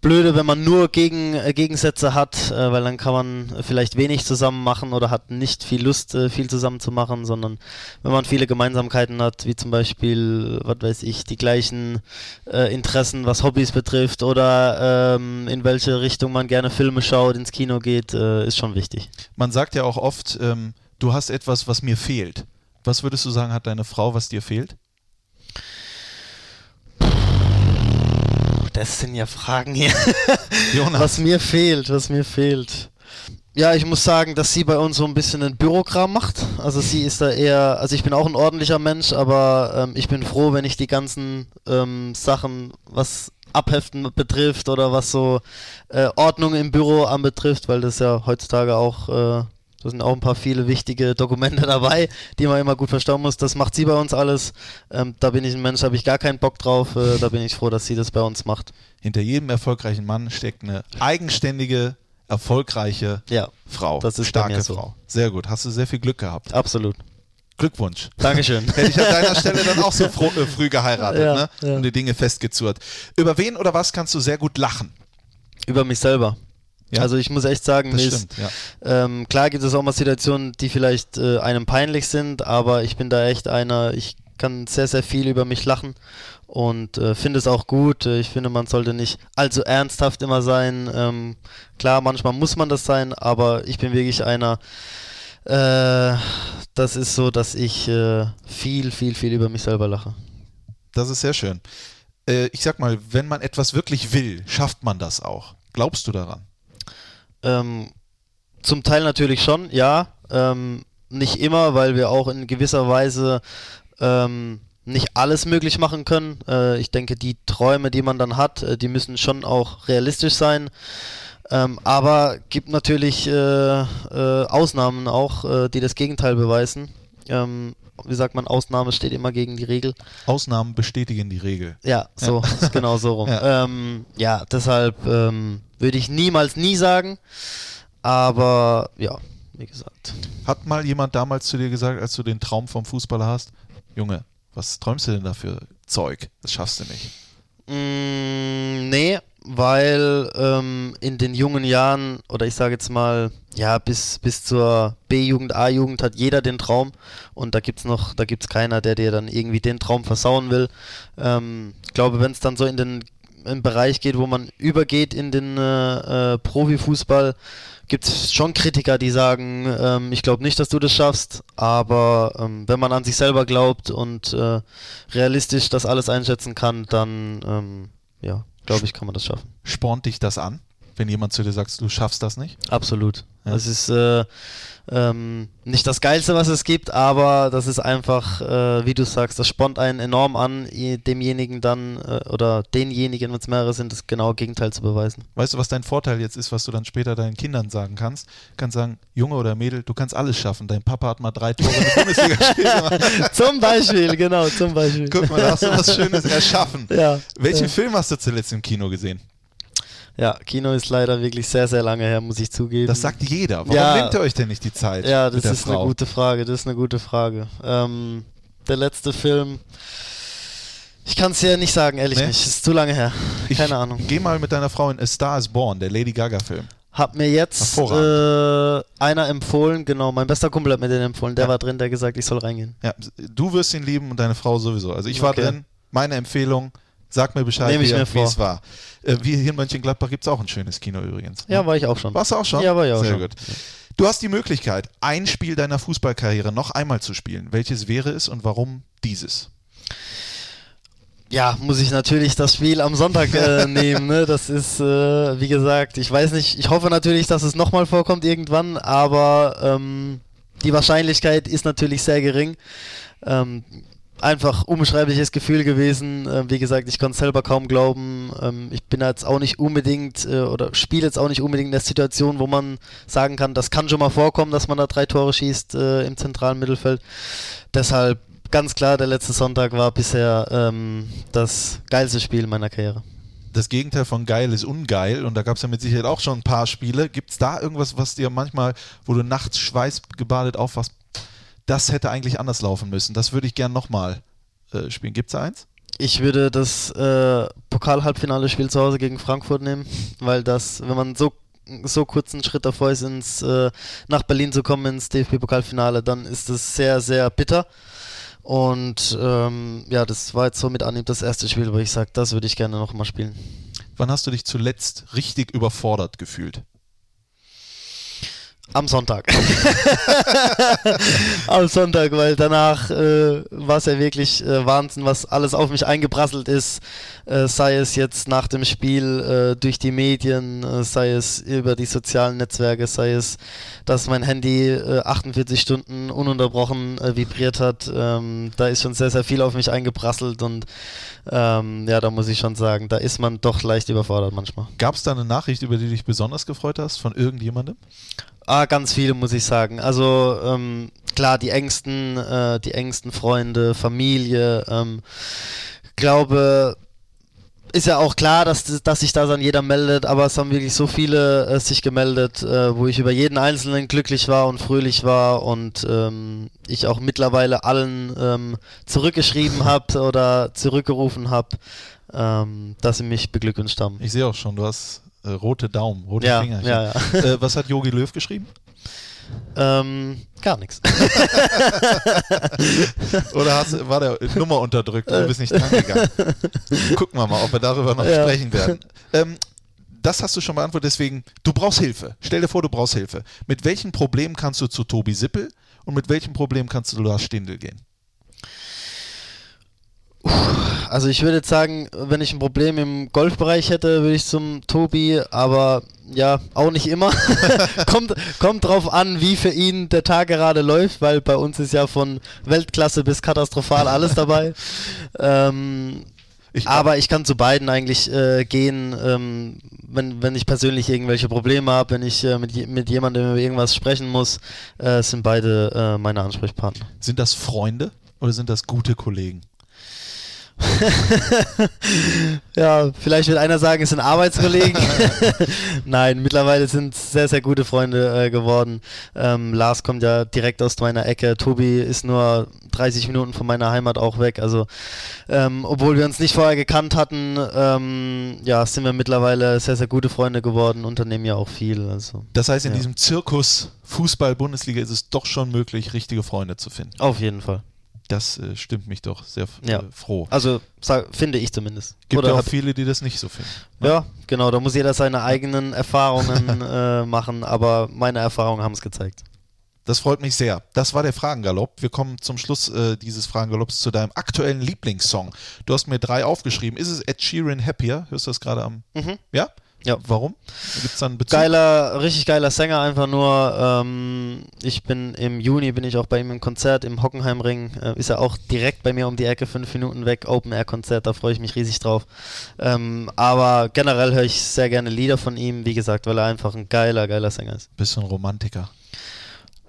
blöde, wenn man nur Gegen, äh, Gegensätze hat, äh, weil dann kann man vielleicht wenig zusammen machen oder hat nicht viel Lust, äh, viel zusammen zu machen, sondern wenn man viele Gemeinsamkeiten hat, wie zum Beispiel, was weiß ich, die gleichen äh, Interessen, was Hobbys betrifft oder ähm, in welche Richtung man gerne Filme schaut, ins Kino geht, äh, ist schon wichtig.
Man sagt ja auch oft, ähm, du hast etwas, was mir fehlt. Was würdest du sagen, hat deine Frau, was dir fehlt?
Das sind ja Fragen hier.
Jonas.
Was mir fehlt, was mir fehlt. Ja, ich muss sagen, dass sie bei uns so ein bisschen ein Bürokram macht. Also sie ist da eher, also ich bin auch ein ordentlicher Mensch, aber ähm, ich bin froh, wenn ich die ganzen ähm, Sachen, was Abheften betrifft oder was so äh, Ordnung im Büro anbetrifft, weil das ja heutzutage auch äh, Da sind auch ein paar viele wichtige Dokumente dabei, die man immer gut verstauen muss. Das macht sie bei uns alles. Ähm, da bin ich ein Mensch, habe ich gar keinen Bock drauf. Äh, da bin ich froh, dass sie das bei uns macht.
Hinter jedem erfolgreichen Mann steckt eine eigenständige, erfolgreiche
Ja,
Frau.
das ist
starke
so.
Frau. Sehr gut. Hast du sehr viel Glück gehabt.
absolut.
Glückwunsch.
Dankeschön.
Hätte ich an deiner Stelle dann auch so fro äh, früh geheiratet,
Ja,
ne?
ja.
Und die Dinge festgezurrt. Über wen oder was kannst du sehr gut lachen?
Über mich selber.
Ja.
Also ich muss echt sagen, ist,
stimmt, ja.
ähm, klar gibt es auch mal Situationen, die vielleicht äh, einem peinlich sind, aber ich bin da echt einer, ich kann sehr, sehr viel über mich lachen und äh, finde es auch gut. Ich finde, man sollte nicht allzu ernsthaft immer sein. Ähm, klar, manchmal muss man das sein, aber ich bin wirklich einer, äh, das ist so, dass ich äh, viel, viel, viel über mich selber lache.
Das ist sehr schön. Äh, ich sag mal, wenn man etwas wirklich will, schafft man das auch. Glaubst du daran?
Ähm, zum Teil natürlich schon, ja. Ähm, nicht immer, weil wir auch in gewisser Weise ähm, nicht alles möglich machen können. Äh, ich denke, die Träume, die man dann hat, äh, die müssen schon auch realistisch sein. Ähm, aber gibt natürlich äh, äh, Ausnahmen auch, äh, die das Gegenteil beweisen. Ähm, wie sagt man, Ausnahme steht immer gegen die Regel.
Ausnahmen bestätigen die Regel.
Ja, so, ist genau so rum.
Ja.
Ja, ähm, ja deshalb ähm, würde ich niemals nie sagen. Aber ja, wie gesagt.
Hat mal jemand damals zu dir gesagt, als du den Traum vom Fußballer hast, Junge, was träumst du denn da für Zeug? Das schaffst du nicht.
Mm, nee, weil ähm, in den jungen Jahren, oder ich sage jetzt mal, ja, bis, bis zur B-Jugend, A-Jugend hat jeder den Traum und da gibt's noch, da gibt's keiner, der dir dann irgendwie den Traum versauen will. Ähm, ich glaube, wenn es dann so in den im Bereich geht, wo man übergeht in den äh, äh, Profifußball, gibt es schon Kritiker, die sagen, ähm, ich glaube nicht, dass du das schaffst, aber ähm, wenn man an sich selber glaubt und äh, realistisch das alles einschätzen kann, dann ähm, ja, glaube ich, kann man das schaffen.
Spornt dich das an, wenn jemand zu dir sagt, du schaffst das nicht?
Absolut. Das ist äh, ähm, nicht das Geilste, was es gibt, aber das ist einfach, äh, wie du sagst, das spornt einen enorm an, demjenigen dann äh, oder denjenigen, wenn es mehrere sind, das genaue Gegenteil zu beweisen.
Weißt du, was dein Vorteil jetzt ist, was du dann später deinen Kindern sagen kannst? Du kannst sagen, Junge oder Mädel, du kannst alles schaffen. Dein Papa hat mal drei Tore in der Bundesliga gemacht.
zum Beispiel, genau, zum Beispiel.
Guck mal, da hast du was Schönes erschaffen.
Ja,
Welchen
ja.
Film hast du zuletzt im Kino gesehen?
Ja, Kino ist leider wirklich sehr, sehr lange her, muss ich zugeben.
Das sagt jeder. Warum
Ja.
nehmt ihr euch denn nicht die Zeit?
Ja, das ist
Frau?
eine gute Frage. Das ist eine gute Frage. Ähm, der letzte Film. Ich kann es ja nicht sagen, ehrlich
Nee?
nicht. Ist zu lange her.
Ich
Keine Ahnung.
Geh mal mit deiner Frau in A Star is Born, der Lady Gaga-Film.
Hab mir jetzt äh, einer empfohlen, genau, mein bester Kumpel hat mir den empfohlen. Der
Ja.
war drin, der gesagt, ich soll reingehen.
Ja, du wirst ihn lieben und deine Frau sowieso. Also ich war
Okay.
drin, meine Empfehlung, sag mir Bescheid, wie, es war. Äh, wie hier in Mönchengladbach gibt es auch ein schönes Kino übrigens.
Ja, war ich auch schon.
Warst du auch schon?
Ja, war ich auch
Sehr
schon.
gut. Du hast die Möglichkeit, ein Spiel deiner Fußballkarriere noch einmal zu spielen. Welches wäre es und warum dieses?
Ja, muss ich natürlich das Spiel am Sonntag äh, nehmen. Ne? Das ist, äh, wie gesagt, ich weiß nicht, ich hoffe natürlich, dass es nochmal vorkommt irgendwann, aber ähm, die Wahrscheinlichkeit ist natürlich sehr gering. Ähm, einfach unbeschreibliches Gefühl gewesen. Ähm, wie gesagt, ich konnte selber kaum glauben. Ähm, ich bin jetzt auch nicht unbedingt äh, oder spiele jetzt auch nicht unbedingt in der Situation, wo man sagen kann, das kann schon mal vorkommen, dass man da drei Tore schießt äh, im zentralen Mittelfeld. Deshalb ganz klar, der letzte Sonntag war bisher ähm, das geilste Spiel meiner Karriere.
Das Gegenteil von geil ist ungeil und da gab es ja mit Sicherheit auch schon ein paar Spiele. Gibt es da irgendwas, was dir manchmal, wo du nachts schweißgebadet aufwachst, das hätte eigentlich anders laufen müssen? Das würde ich gern nochmal äh, spielen. Gibt es da eins?
Ich würde das äh, Pokal-Halbfinale-Spiel zu Hause gegen Frankfurt nehmen, weil das, wenn man so so kurzen Schritt davor ist, ins, äh, nach Berlin zu kommen ins DFB-Pokalfinale, dann ist es sehr, sehr bitter. Und ähm, ja, das war jetzt so mit Anhieb das erste Spiel, wo ich sage, das würde ich gerne nochmal spielen.
Wann hast du dich zuletzt richtig überfordert gefühlt?
Am Sonntag. Am Sonntag, weil danach äh, war es ja wirklich äh, Wahnsinn, was alles auf mich eingeprasselt ist. Äh, sei es jetzt nach dem Spiel äh, durch die Medien, äh, sei es über die sozialen Netzwerke, sei es, dass mein Handy äh, 48 Stunden ununterbrochen äh, vibriert hat. Ähm, da ist schon sehr, sehr viel auf mich eingeprasselt und ähm, ja, da muss ich schon sagen, da ist man doch leicht überfordert manchmal.
Gab es da eine Nachricht, über die du dich besonders gefreut hast von irgendjemandem?
Ah, ganz viele, muss ich sagen. Also ähm, klar, die engsten, äh, die engsten Freunde, Familie, ähm, glaube, ist ja auch klar, dass, dass sich da dann jeder meldet, aber es haben wirklich so viele äh, sich gemeldet, äh, wo ich über jeden Einzelnen glücklich war und fröhlich war und ähm, ich auch mittlerweile allen ähm, zurückgeschrieben habe oder zurückgerufen habe, ähm, dass sie mich beglückwünscht haben.
Ich sehe auch schon, du hast äh, rote Daumen, rote
Ja,
Finger.
ja, ja.
Äh, was hat Yogi Löw geschrieben?
Ähm, gar nichts.
Oder hast, war der Nummer unterdrückt und du bist nicht drangegangen? Gucken wir mal, ob wir darüber noch
Ja.
sprechen werden. Ähm, das hast du schon beantwortet, deswegen, du brauchst Hilfe. Stell dir vor, du brauchst Hilfe. Mit welchem Problem kannst du zu Tobi Sippel und mit welchem Problem kannst du zu Lars Stindl gehen?
Also ich würde jetzt sagen, wenn ich ein Problem im Golfbereich hätte, würde ich zum Tobi, aber ja, auch nicht immer. kommt, kommt drauf an, wie für ihn der Tag gerade läuft, weil bei uns ist ja von Weltklasse bis katastrophal alles dabei. ähm,
Ich,
aber ich kann zu beiden eigentlich äh, gehen, ähm, wenn, wenn ich persönlich irgendwelche Probleme habe, wenn ich äh, mit, je- mit jemandem über irgendwas sprechen muss, äh, sind beide äh, meine Ansprechpartner.
Sind das Freunde oder sind das gute Kollegen?
Ja, vielleicht wird einer sagen, es sind Arbeitskollegen. Nein, mittlerweile sind es sehr, sehr gute Freunde äh, geworden. Ähm, Lars kommt ja direkt aus meiner Ecke. Tobi ist nur 30 Minuten von meiner Heimat auch weg. Also, ähm, obwohl wir uns nicht vorher gekannt hatten, ähm, ja, sind wir mittlerweile sehr, sehr gute Freunde geworden, unternehmen ja auch viel. Also,
Das heißt, in
Ja.
diesem Zirkus Fußball-Bundesliga ist es doch schon möglich, richtige Freunde zu finden.
auf jeden Fall.
Das äh, stimmt mich doch sehr äh,
Ja.
froh.
Also, sag, finde ich zumindest.
Gibt
Oder
ja auch viele, die das nicht so finden. ne?
ja, genau, da muss jeder seine eigenen Erfahrungen äh, machen, aber meine Erfahrungen haben es gezeigt.
Das freut mich sehr. Das war der Fragengalopp. Wir kommen zum Schluss äh, dieses Fragengalopps zu deinem aktuellen Lieblingssong. Du hast mir drei aufgeschrieben. Ist es Ed Sheeran Happier? Hörst du das gerade am.
Mhm.
Ja?
Ja.
Warum? Gibt es da einen Bezug?
Geiler, richtig geiler Sänger, einfach nur. Ähm, ich bin im Juni bin ich auch bei ihm im Konzert im Hockenheimring. Äh, ist er auch direkt bei mir um die Ecke, fünf Minuten weg, Open Air Konzert, da freue ich mich riesig drauf. Ähm, aber generell höre ich sehr gerne Lieder von ihm, wie gesagt, weil er einfach ein geiler, geiler Sänger ist.
Bisschen Romantiker.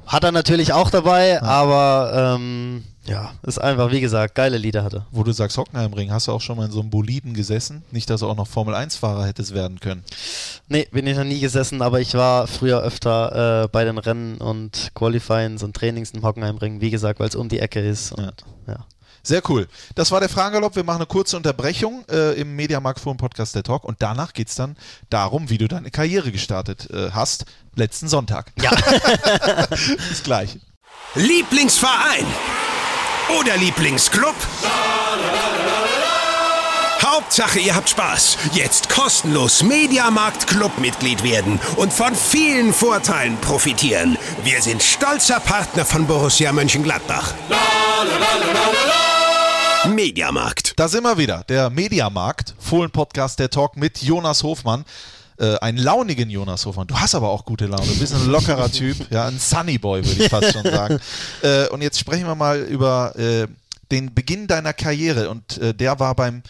Hat er natürlich auch dabei, aber ähm, ja, ist einfach, wie gesagt, geile Lieder hat er.
Wo du sagst Hockenheimring, hast du auch schon mal in so einem Boliden gesessen? Nicht, dass du auch noch Formel-1-Fahrer hättest werden können.
Nee, bin ich noch nie gesessen, aber ich war früher öfter äh, bei den Rennen und Qualifyings und Trainings im Hockenheimring, wie gesagt, weil es um die Ecke ist. Und, ja.
Sehr cool. Das war der Fragengalopp. Wir machen eine kurze Unterbrechung äh, im Mediamarkt Forum Podcast der Talk und danach geht es dann darum, wie du deine Karriere gestartet äh, hast, letzten Sonntag.
Ja.
Bis gleich.
Lieblingsverein oder Lieblingsclub? Hauptsache, ihr habt Spaß. Jetzt kostenlos Mediamarkt Clubmitglied werden und von vielen Vorteilen profitieren. Wir sind stolzer Partner von Borussia Mönchengladbach. Mediamarkt.
Da sind wir wieder. Der Mediamarkt, Fohlen-Podcast, der Talk mit Jonas Hofmann. Äh, einen launigen Jonas Hofmann. Du hast aber auch gute Laune. Du bist ein lockerer Typ. Ja, ein Sunny Boy, würde ich fast schon sagen. Äh, und jetzt sprechen wir mal über äh, den Beginn deiner Karriere. Und äh, der war beim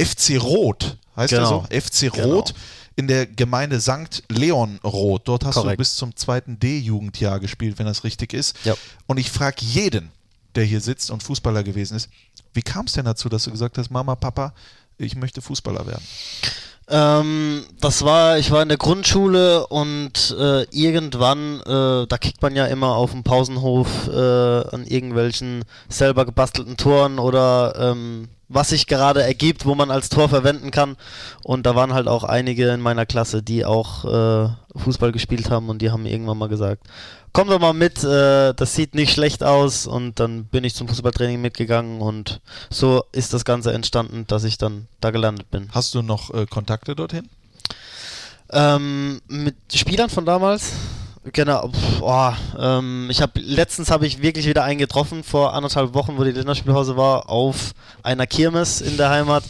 FC Rot. Heißt
Genau.
der so? FC
Genau.
Rot. In der Gemeinde St. Leon Roth. Dort hast du
Korrekt.
bis zum zweiten D-Jugendjahr gespielt, wenn das richtig ist.
Ja.
Und ich frage jeden, der hier sitzt und Fußballer gewesen ist, wie kam es denn dazu, dass du gesagt hast, Mama, Papa, ich möchte Fußballer werden?
Ähm, das war, ich war in der Grundschule und äh, irgendwann, äh, da kickt man ja immer auf dem Pausenhof äh, an irgendwelchen selber gebastelten Toren oder ähm, was sich gerade ergibt, wo man als Tor verwenden kann. Und da waren halt auch einige in meiner Klasse, die auch äh, Fußball gespielt haben und die haben mir irgendwann mal gesagt, komm doch mal mit, äh, das sieht nicht schlecht aus. Und dann bin ich zum Fußballtraining mitgegangen und so ist das Ganze entstanden, dass ich dann da gelandet bin.
Hast du noch äh, Kontakte dorthin?
Ähm, mit Spielern von damals? Genau, boah, ähm, ich habe letztens habe ich wirklich wieder einen getroffen vor anderthalb Wochen, wo die Länderspielpause war, auf einer Kirmes in der Heimat,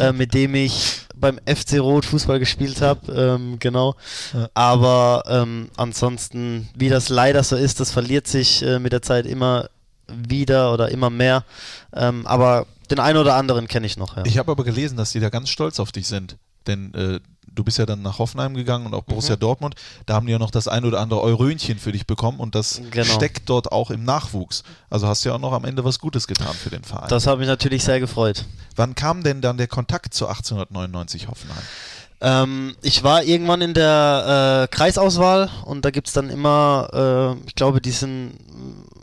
äh, mit dem ich beim FC Rot Fußball gespielt habe, ähm, genau.
Ja.
Aber ähm, ansonsten, wie das leider so ist, das verliert sich äh, mit der Zeit immer wieder oder immer mehr. Ähm, aber den einen oder anderen kenne ich noch. Ja.
Ich habe aber gelesen, dass die da ganz stolz auf dich sind. Denn äh, du bist ja dann nach Hoffenheim gegangen und auch
Mhm.
Borussia Dortmund. Da haben die ja noch das ein oder andere Eurönchen für dich bekommen und das
Genau.
steckt dort auch im Nachwuchs. Also hast du ja auch noch am Ende was Gutes getan für den Verein.
Das hat mich natürlich sehr gefreut.
Wann kam denn dann der Kontakt zu 1899 Hoffenheim?
Ähm, ich war irgendwann in der äh, Kreisauswahl und da gibt es dann immer, äh, ich glaube, die sind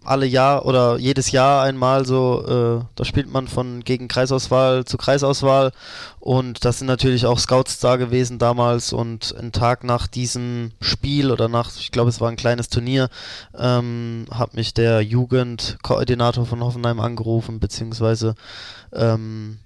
alle Jahr oder jedes Jahr einmal so, äh, da spielt man von gegen Kreisauswahl zu Kreisauswahl. Und das sind natürlich auch Scouts da gewesen damals. Und einen Tag nach diesem Spiel oder nach, ich glaube, es war ein kleines Turnier, ähm, hat mich der Jugendkoordinator von Hoffenheim angerufen, beziehungsweise ähm,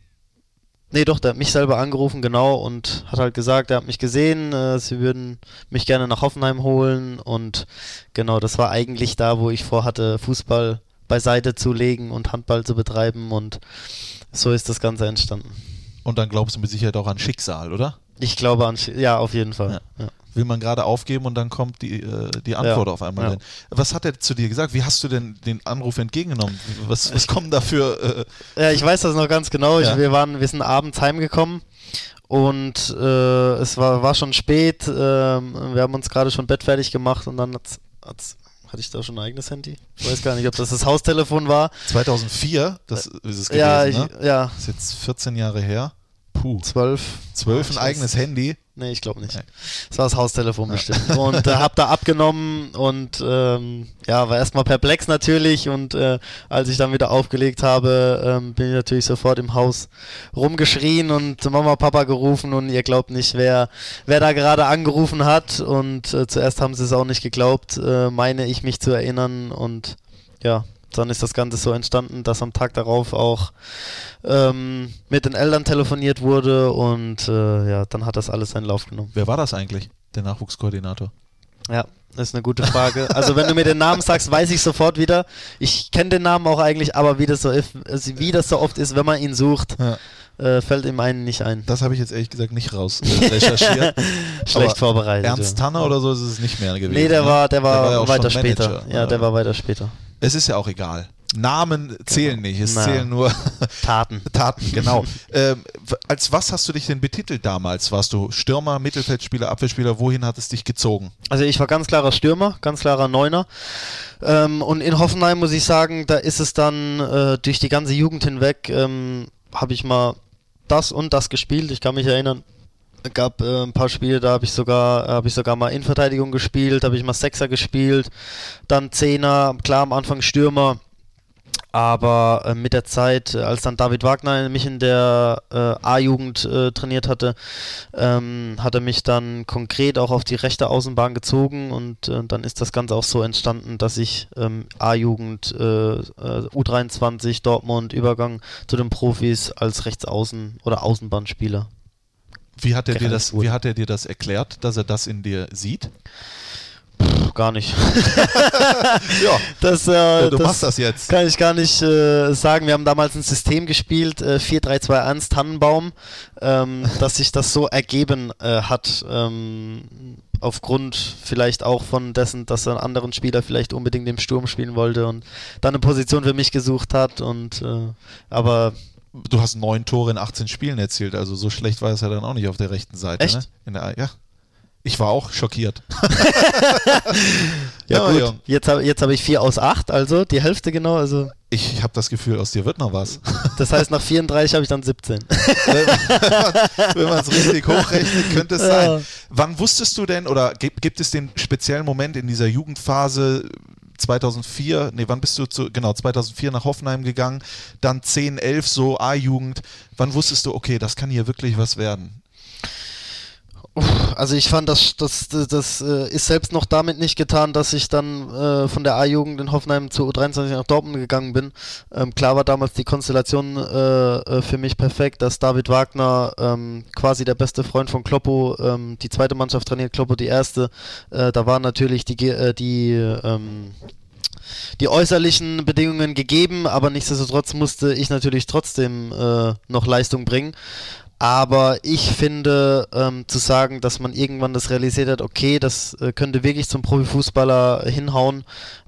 Nee, doch, der hat mich selber angerufen, genau, und hat halt gesagt, er hat mich gesehen, äh, sie würden mich gerne nach Hoffenheim holen und genau, das war eigentlich da, wo ich vorhatte, Fußball beiseite zu legen und Handball zu betreiben und so ist das Ganze entstanden.
Und dann glaubst du mit Sicherheit auch an Schicksal, oder?
Ich glaube an, Sch- ja, auf jeden Fall. Ja.
Will man gerade aufgeben und dann kommt die, äh, die Antwort auf einmal.
ja.
Was hat er zu dir gesagt? Wie hast du denn den Anruf entgegengenommen? Was, was kommen da für. Äh,
Ja, ich weiß das noch ganz genau.
Ja.
Ich, wir, waren, wir sind abends heimgekommen und äh, es war, war schon spät. ähm, wir haben uns gerade schon Bett fertig gemacht und dann hat's, hat's, hatte ich da schon ein eigenes Handy? Ich weiß gar nicht, ob das das Haustelefon war.
2004, das ist es gewesen,
ja, ich,
ne?
ja,
Das ist jetzt 14 Jahre her. Puh.
zwölf.
12
ich
ein eigenes. Handy.
Nee, ich glaube nicht. Das war das Haustelefon bestimmt. Und äh, hab da abgenommen und ähm, ja, war erstmal perplex natürlich. Und äh, als ich dann wieder aufgelegt habe, ähm, bin ich natürlich sofort im Haus rumgeschrien und Mama, Papa gerufen und ihr glaubt nicht, wer, wer da gerade angerufen hat. Und äh, zuerst haben sie es auch nicht geglaubt, äh, meine ich mich zu erinnern. Und ja, dann ist das Ganze so entstanden, dass am Tag darauf auch ähm, mit den Eltern telefoniert wurde und äh, ja, dann hat das alles seinen Lauf genommen.
Wer war das eigentlich, der Nachwuchskoordinator?
Ja, das ist eine gute Frage. Also wenn du mir den Namen sagst, weiß ich sofort wieder. Ich kenne den Namen auch eigentlich, aber wie das so ist, also wie das so oft ist, wenn man ihn sucht,
Ja.
äh, fällt ihm einen nicht ein.
Das habe ich jetzt ehrlich gesagt nicht raus äh, recherchiert.
Schlecht
Aber
vorbereitet.
Ernst
ja.
Tanner oder so ist es nicht mehr gewesen.
Nee, der
ne?
war, der war,
ja auch
weiter
schon
später. Ja, der war weiter später.
Es ist ja auch egal. Namen zählen nicht, es
Na.
zählen nur
Taten.
Taten, genau. ähm, als was hast du dich denn betitelt damals? Warst du Stürmer, Mittelfeldspieler, Abwehrspieler? Wohin hat es dich gezogen?
Also ich war ganz klarer Stürmer, ganz klarer Neuner. Ähm, und in Hoffenheim muss ich sagen, da ist es dann äh, durch die ganze Jugend hinweg, ähm, habe ich mal das und das gespielt. Ich kann mich erinnern, gab äh, ein paar Spiele, da habe ich sogar, habe ich sogar mal Innenverteidigung gespielt, habe ich mal Sechser gespielt, dann Zehner, klar am Anfang Stürmer. Aber äh, mit der Zeit, äh, als dann David Wagner mich in der äh, A-Jugend äh, trainiert hatte, ähm, hat er mich dann konkret auch auf die rechte Außenbahn gezogen und äh, dann ist das Ganze auch so entstanden, dass ich ähm, A-Jugend, äh, äh, U23, Dortmund, Übergang zu den Profis als Rechtsaußen oder Außenbahnspieler.
Wie hat er dir das, wie hat er dir das erklärt, dass er das in dir sieht?
Puh, gar nicht.
Ja,
Das, äh,
du
das
machst das jetzt.
Kann ich gar nicht äh, sagen. Wir haben damals ein System gespielt, äh, 4-3-2-1 Tannenbaum, ähm, dass sich das so ergeben äh, hat. Ähm, aufgrund vielleicht auch von dessen, dass er einen anderen Spieler vielleicht unbedingt im Sturm spielen wollte und dann eine Position für mich gesucht hat. Und äh, aber
Du hast neun Tore in 18 Spielen erzielt, also so schlecht war es ja dann auch nicht auf der rechten Seite.
Echt?
Ne? In der, ja. Ich war auch schockiert.
ja,
Ja,
gut, jetzt habe jetzt hab ich 4 aus 8, also die Hälfte genau. Also
Ich habe das Gefühl, aus dir wird noch was.
das heißt, nach 34 habe ich dann 17.
Wenn man es richtig hochrechnet, könnte es
Ja.
sein. Wann wusstest du denn, oder gibt, gibt es den speziellen Moment in dieser Jugendphase 2004, nee, wann bist du zu, genau, 2004 nach Hoffenheim gegangen, dann 10, 11, so A-Jugend. Wann wusstest du, okay, das kann hier wirklich was werden?
Also ich fand, das, das, das, das äh, ist selbst noch damit nicht getan, dass ich dann äh, von der A-Jugend in Hoffenheim zu U23 nach Dortmund gegangen bin. Ähm, klar war damals die Konstellation äh, äh, für mich perfekt, dass David Wagner ähm, quasi der beste Freund von Kloppo, ähm, die zweite Mannschaft trainiert, Kloppo die erste. Äh, da waren natürlich die, äh, die ähm, die äußerlichen Bedingungen gegeben, aber nichtsdestotrotz musste ich natürlich trotzdem äh, noch Leistung bringen. Aber ich finde, ähm, zu sagen, dass man irgendwann das realisiert hat, okay, das äh, könnte wirklich zum Profifußballer hinhauen,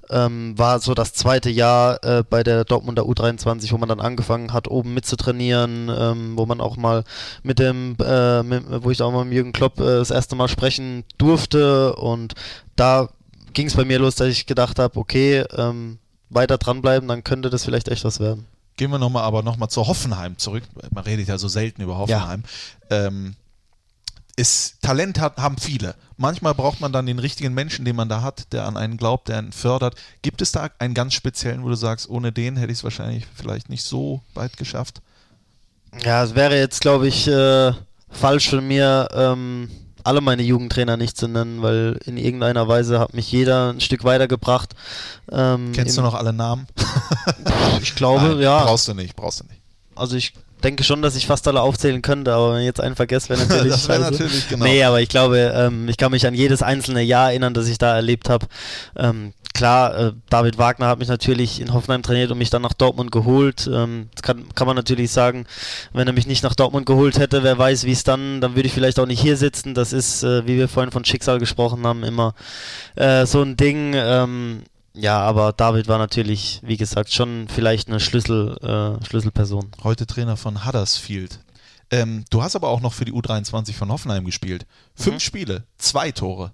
ähm, war so das zweite Jahr äh, bei der Dortmunder U23, wo man dann angefangen hat, oben mitzutrainieren, ähm, wo man auch mal mit dem, äh, mit, wo ich auch mal mit Jürgen Klopp äh, das erste Mal sprechen durfte und da ging es bei mir los, dass ich gedacht habe, okay, ähm, weiter dranbleiben, dann könnte das vielleicht echt was werden.
Gehen wir nochmal aber nochmal zu Hoffenheim zurück. Man redet ja so selten über Hoffenheim. Ja. Ähm, ist, Talent hat, haben viele. Manchmal braucht man dann den richtigen Menschen, den man da hat, der an einen glaubt, der einen fördert. Gibt es da einen ganz speziellen, wo du sagst, ohne den hätte ich es wahrscheinlich vielleicht nicht so weit geschafft?
Ja, es wäre jetzt, glaube ich, äh, falsch von mir, ähm, alle meine Jugendtrainer nicht zu nennen, weil in irgendeiner Weise hat mich jeder ein Stück weitergebracht.
Ähm, Kennst du noch alle Namen?
ich glaube,
Nein,
ja.
Brauchst du nicht, brauchst du nicht.
Also ich denke schon, dass ich fast alle aufzählen könnte, aber wenn ich jetzt einen vergesse, wäre natürlich.
das wäre natürlich, genau.
Nee, aber ich glaube, ähm, ich kann mich an jedes einzelne Jahr erinnern, das ich da erlebt habe. Ähm, klar, äh, David Wagner hat mich natürlich in Hoffenheim trainiert und mich dann nach Dortmund geholt. Ähm, das kann, kann man natürlich sagen, wenn er mich nicht nach Dortmund geholt hätte, wer weiß, wie es dann, dann würde ich vielleicht auch nicht hier sitzen. Das ist, äh, wie wir vorhin von Schicksal gesprochen haben, immer äh, so ein Ding. Ähm, ja, aber David war natürlich, wie gesagt, schon vielleicht eine Schlüssel, äh, Schlüsselperson.
Heute Trainer von Huddersfield. Ähm, du hast aber auch noch für die U23 von Hoffenheim gespielt. Fünf mhm. Spiele, zwei Tore.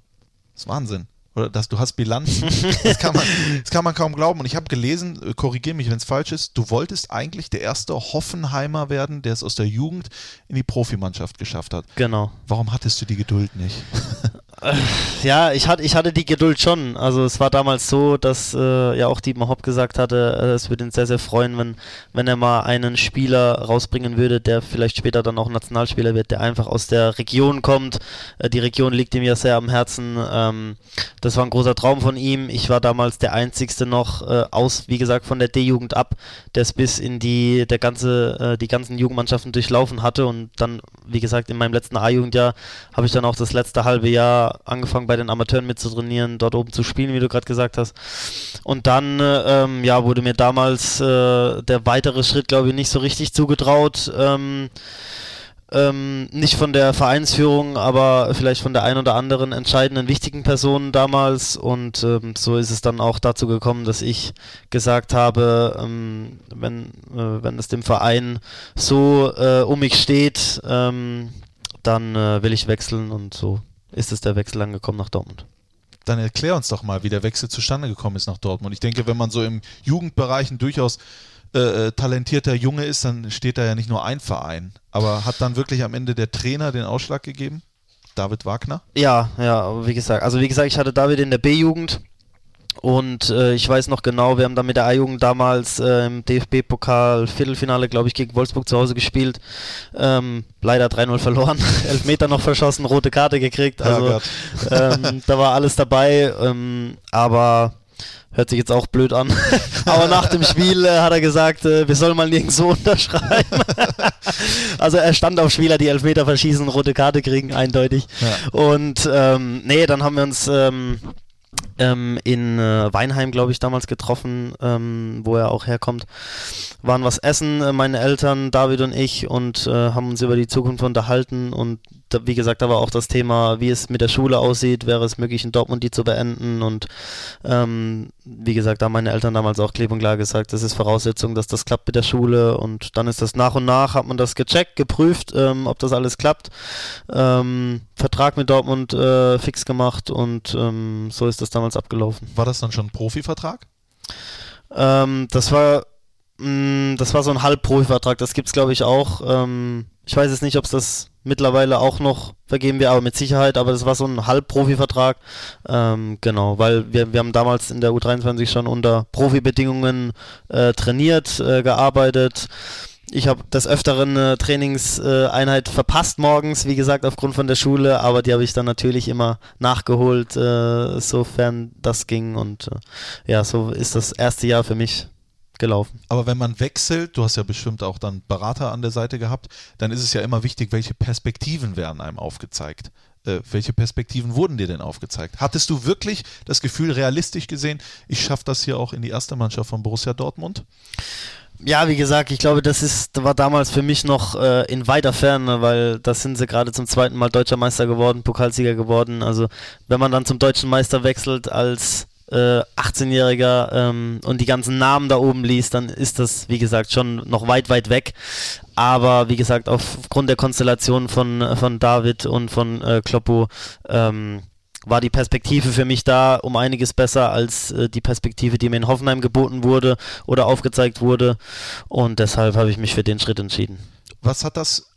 Das ist Wahnsinn. Oder dass du hast Bilanzen. Das kann man, das kann man kaum glauben. Und ich habe gelesen, äh, korrigiere mich, wenn es falsch ist, du wolltest eigentlich der erste Hoffenheimer werden, der es aus der Jugend in die Profimannschaft geschafft hat.
Genau.
Warum hattest du die Geduld nicht?
Ja, ich hatte, ich hatte die Geduld schon. Also es war damals so, dass äh, ja auch Dietmar Hopp gesagt hatte, äh, es würde ihn sehr, sehr freuen, wenn, wenn er mal einen Spieler rausbringen würde, der vielleicht später dann auch Nationalspieler wird, der einfach aus der Region kommt. Äh, die Region liegt ihm ja sehr am Herzen. Ähm, das war ein großer Traum von ihm. Ich war damals der Einzigste noch äh, aus, wie gesagt, von der D-Jugend ab, der es bis in die, der ganze, äh, die ganzen Jugendmannschaften durchlaufen hatte und dann, wie gesagt, in meinem letzten A-Jugendjahr habe ich dann auch das letzte halbe Jahr angefangen bei den Amateuren mitzutrainieren, dort oben zu spielen, wie du gerade gesagt hast. Und dann ähm, ja, wurde mir damals äh, der weitere Schritt, glaube ich, nicht so richtig zugetraut. Ähm, ähm, nicht von der Vereinsführung, aber vielleicht von der ein oder anderen entscheidenden wichtigen Person damals. Und ähm, so ist es dann auch dazu gekommen, dass ich gesagt habe, ähm, wenn, äh, wenn es dem Verein so äh, um mich steht, ähm, dann äh, will ich wechseln und so ist es der Wechsel angekommen nach Dortmund.
Dann erklär uns doch mal, wie der Wechsel zustande gekommen ist nach Dortmund. Ich denke, wenn man so im Jugendbereich ein durchaus äh, äh, talentierter Junge ist, dann steht da ja nicht nur ein Verein. Aber hat dann wirklich am Ende der Trainer den Ausschlag gegeben? David Wagner?
Ja, ja, wie gesagt. Also wie gesagt, ich hatte David in der B-Jugend und äh, ich weiß noch genau, wir haben da mit der A-Jugend damals äh, im DFB-Pokal Viertelfinale, glaube ich, gegen Wolfsburg zu Hause gespielt. Ähm, leider 3-0 verloren, Elfmeter noch verschossen, rote Karte gekriegt. Also ähm, da war alles dabei. Ähm, aber hört sich jetzt auch blöd an. aber nach dem Spiel äh, hat er gesagt, äh, wir sollen mal nirgendwo unterschreiben. also er stand auf Spieler, die Elfmeter verschießen, rote Karte kriegen, eindeutig. Ja. Und ähm, nee, dann haben wir uns ähm, ähm, in äh, Weinheim, glaube ich, damals getroffen, ähm, wo er auch herkommt. Waren was essen, äh, meine Eltern, David und ich, und äh, haben uns über die Zukunft unterhalten. Und da, wie gesagt, da war auch das Thema, wie es mit der Schule aussieht, wäre es möglich, in Dortmund die zu beenden. Und ähm, wie gesagt, da haben meine Eltern damals auch klipp und klar gesagt, das ist Voraussetzung, dass das klappt mit der Schule. Und dann ist das nach und nach, hat man das gecheckt, geprüft, ähm, ob das alles klappt. Ähm, Vertrag mit Dortmund äh, fix gemacht und ähm, so ist das damals abgelaufen.
War das dann schon ein Profivertrag?
Ähm, das war mh, mm, das war so ein Halbprofivertrag. Das gibt es glaube ich auch. Ähm, ich weiß jetzt nicht, ob es das mittlerweile auch noch vergeben wird, aber mit Sicherheit. Aber das war so ein Halbprofivertrag. Ähm, genau, weil wir, wir haben damals in der U23 schon unter Profibedingungen äh, trainiert, äh, gearbeitet. Ich habe des Öfteren eine Trainingseinheit verpasst morgens, wie gesagt, aufgrund von der Schule, aber die habe ich dann natürlich immer nachgeholt, äh, sofern das ging. Und äh, ja, so ist das erste Jahr für mich gelaufen.
Aber wenn man wechselt, du hast ja bestimmt auch dann Berater an der Seite gehabt, dann ist es ja immer wichtig, welche Perspektiven werden einem aufgezeigt. Äh, welche Perspektiven wurden dir denn aufgezeigt? Hattest du wirklich das Gefühl, realistisch gesehen, ich schaffe das hier auch in die erste Mannschaft von Borussia Dortmund?
Ja, wie gesagt, ich glaube, das ist war damals für mich noch äh, in weiter Ferne, weil da sind sie gerade zum zweiten Mal deutscher Meister geworden, Pokalsieger geworden. Also wenn man dann zum deutschen Meister wechselt als äh, 18-Jähriger ähm, und die ganzen Namen da oben liest, dann ist das, wie gesagt, schon noch weit, weit weg. Aber wie gesagt, aufgrund der Konstellation von, von David und von äh, Kloppo ähm, war die Perspektive für mich da um einiges besser als äh, die Perspektive, die mir in Hoffenheim geboten wurde oder aufgezeigt wurde. Und deshalb habe ich mich für den Schritt entschieden.
Was hat das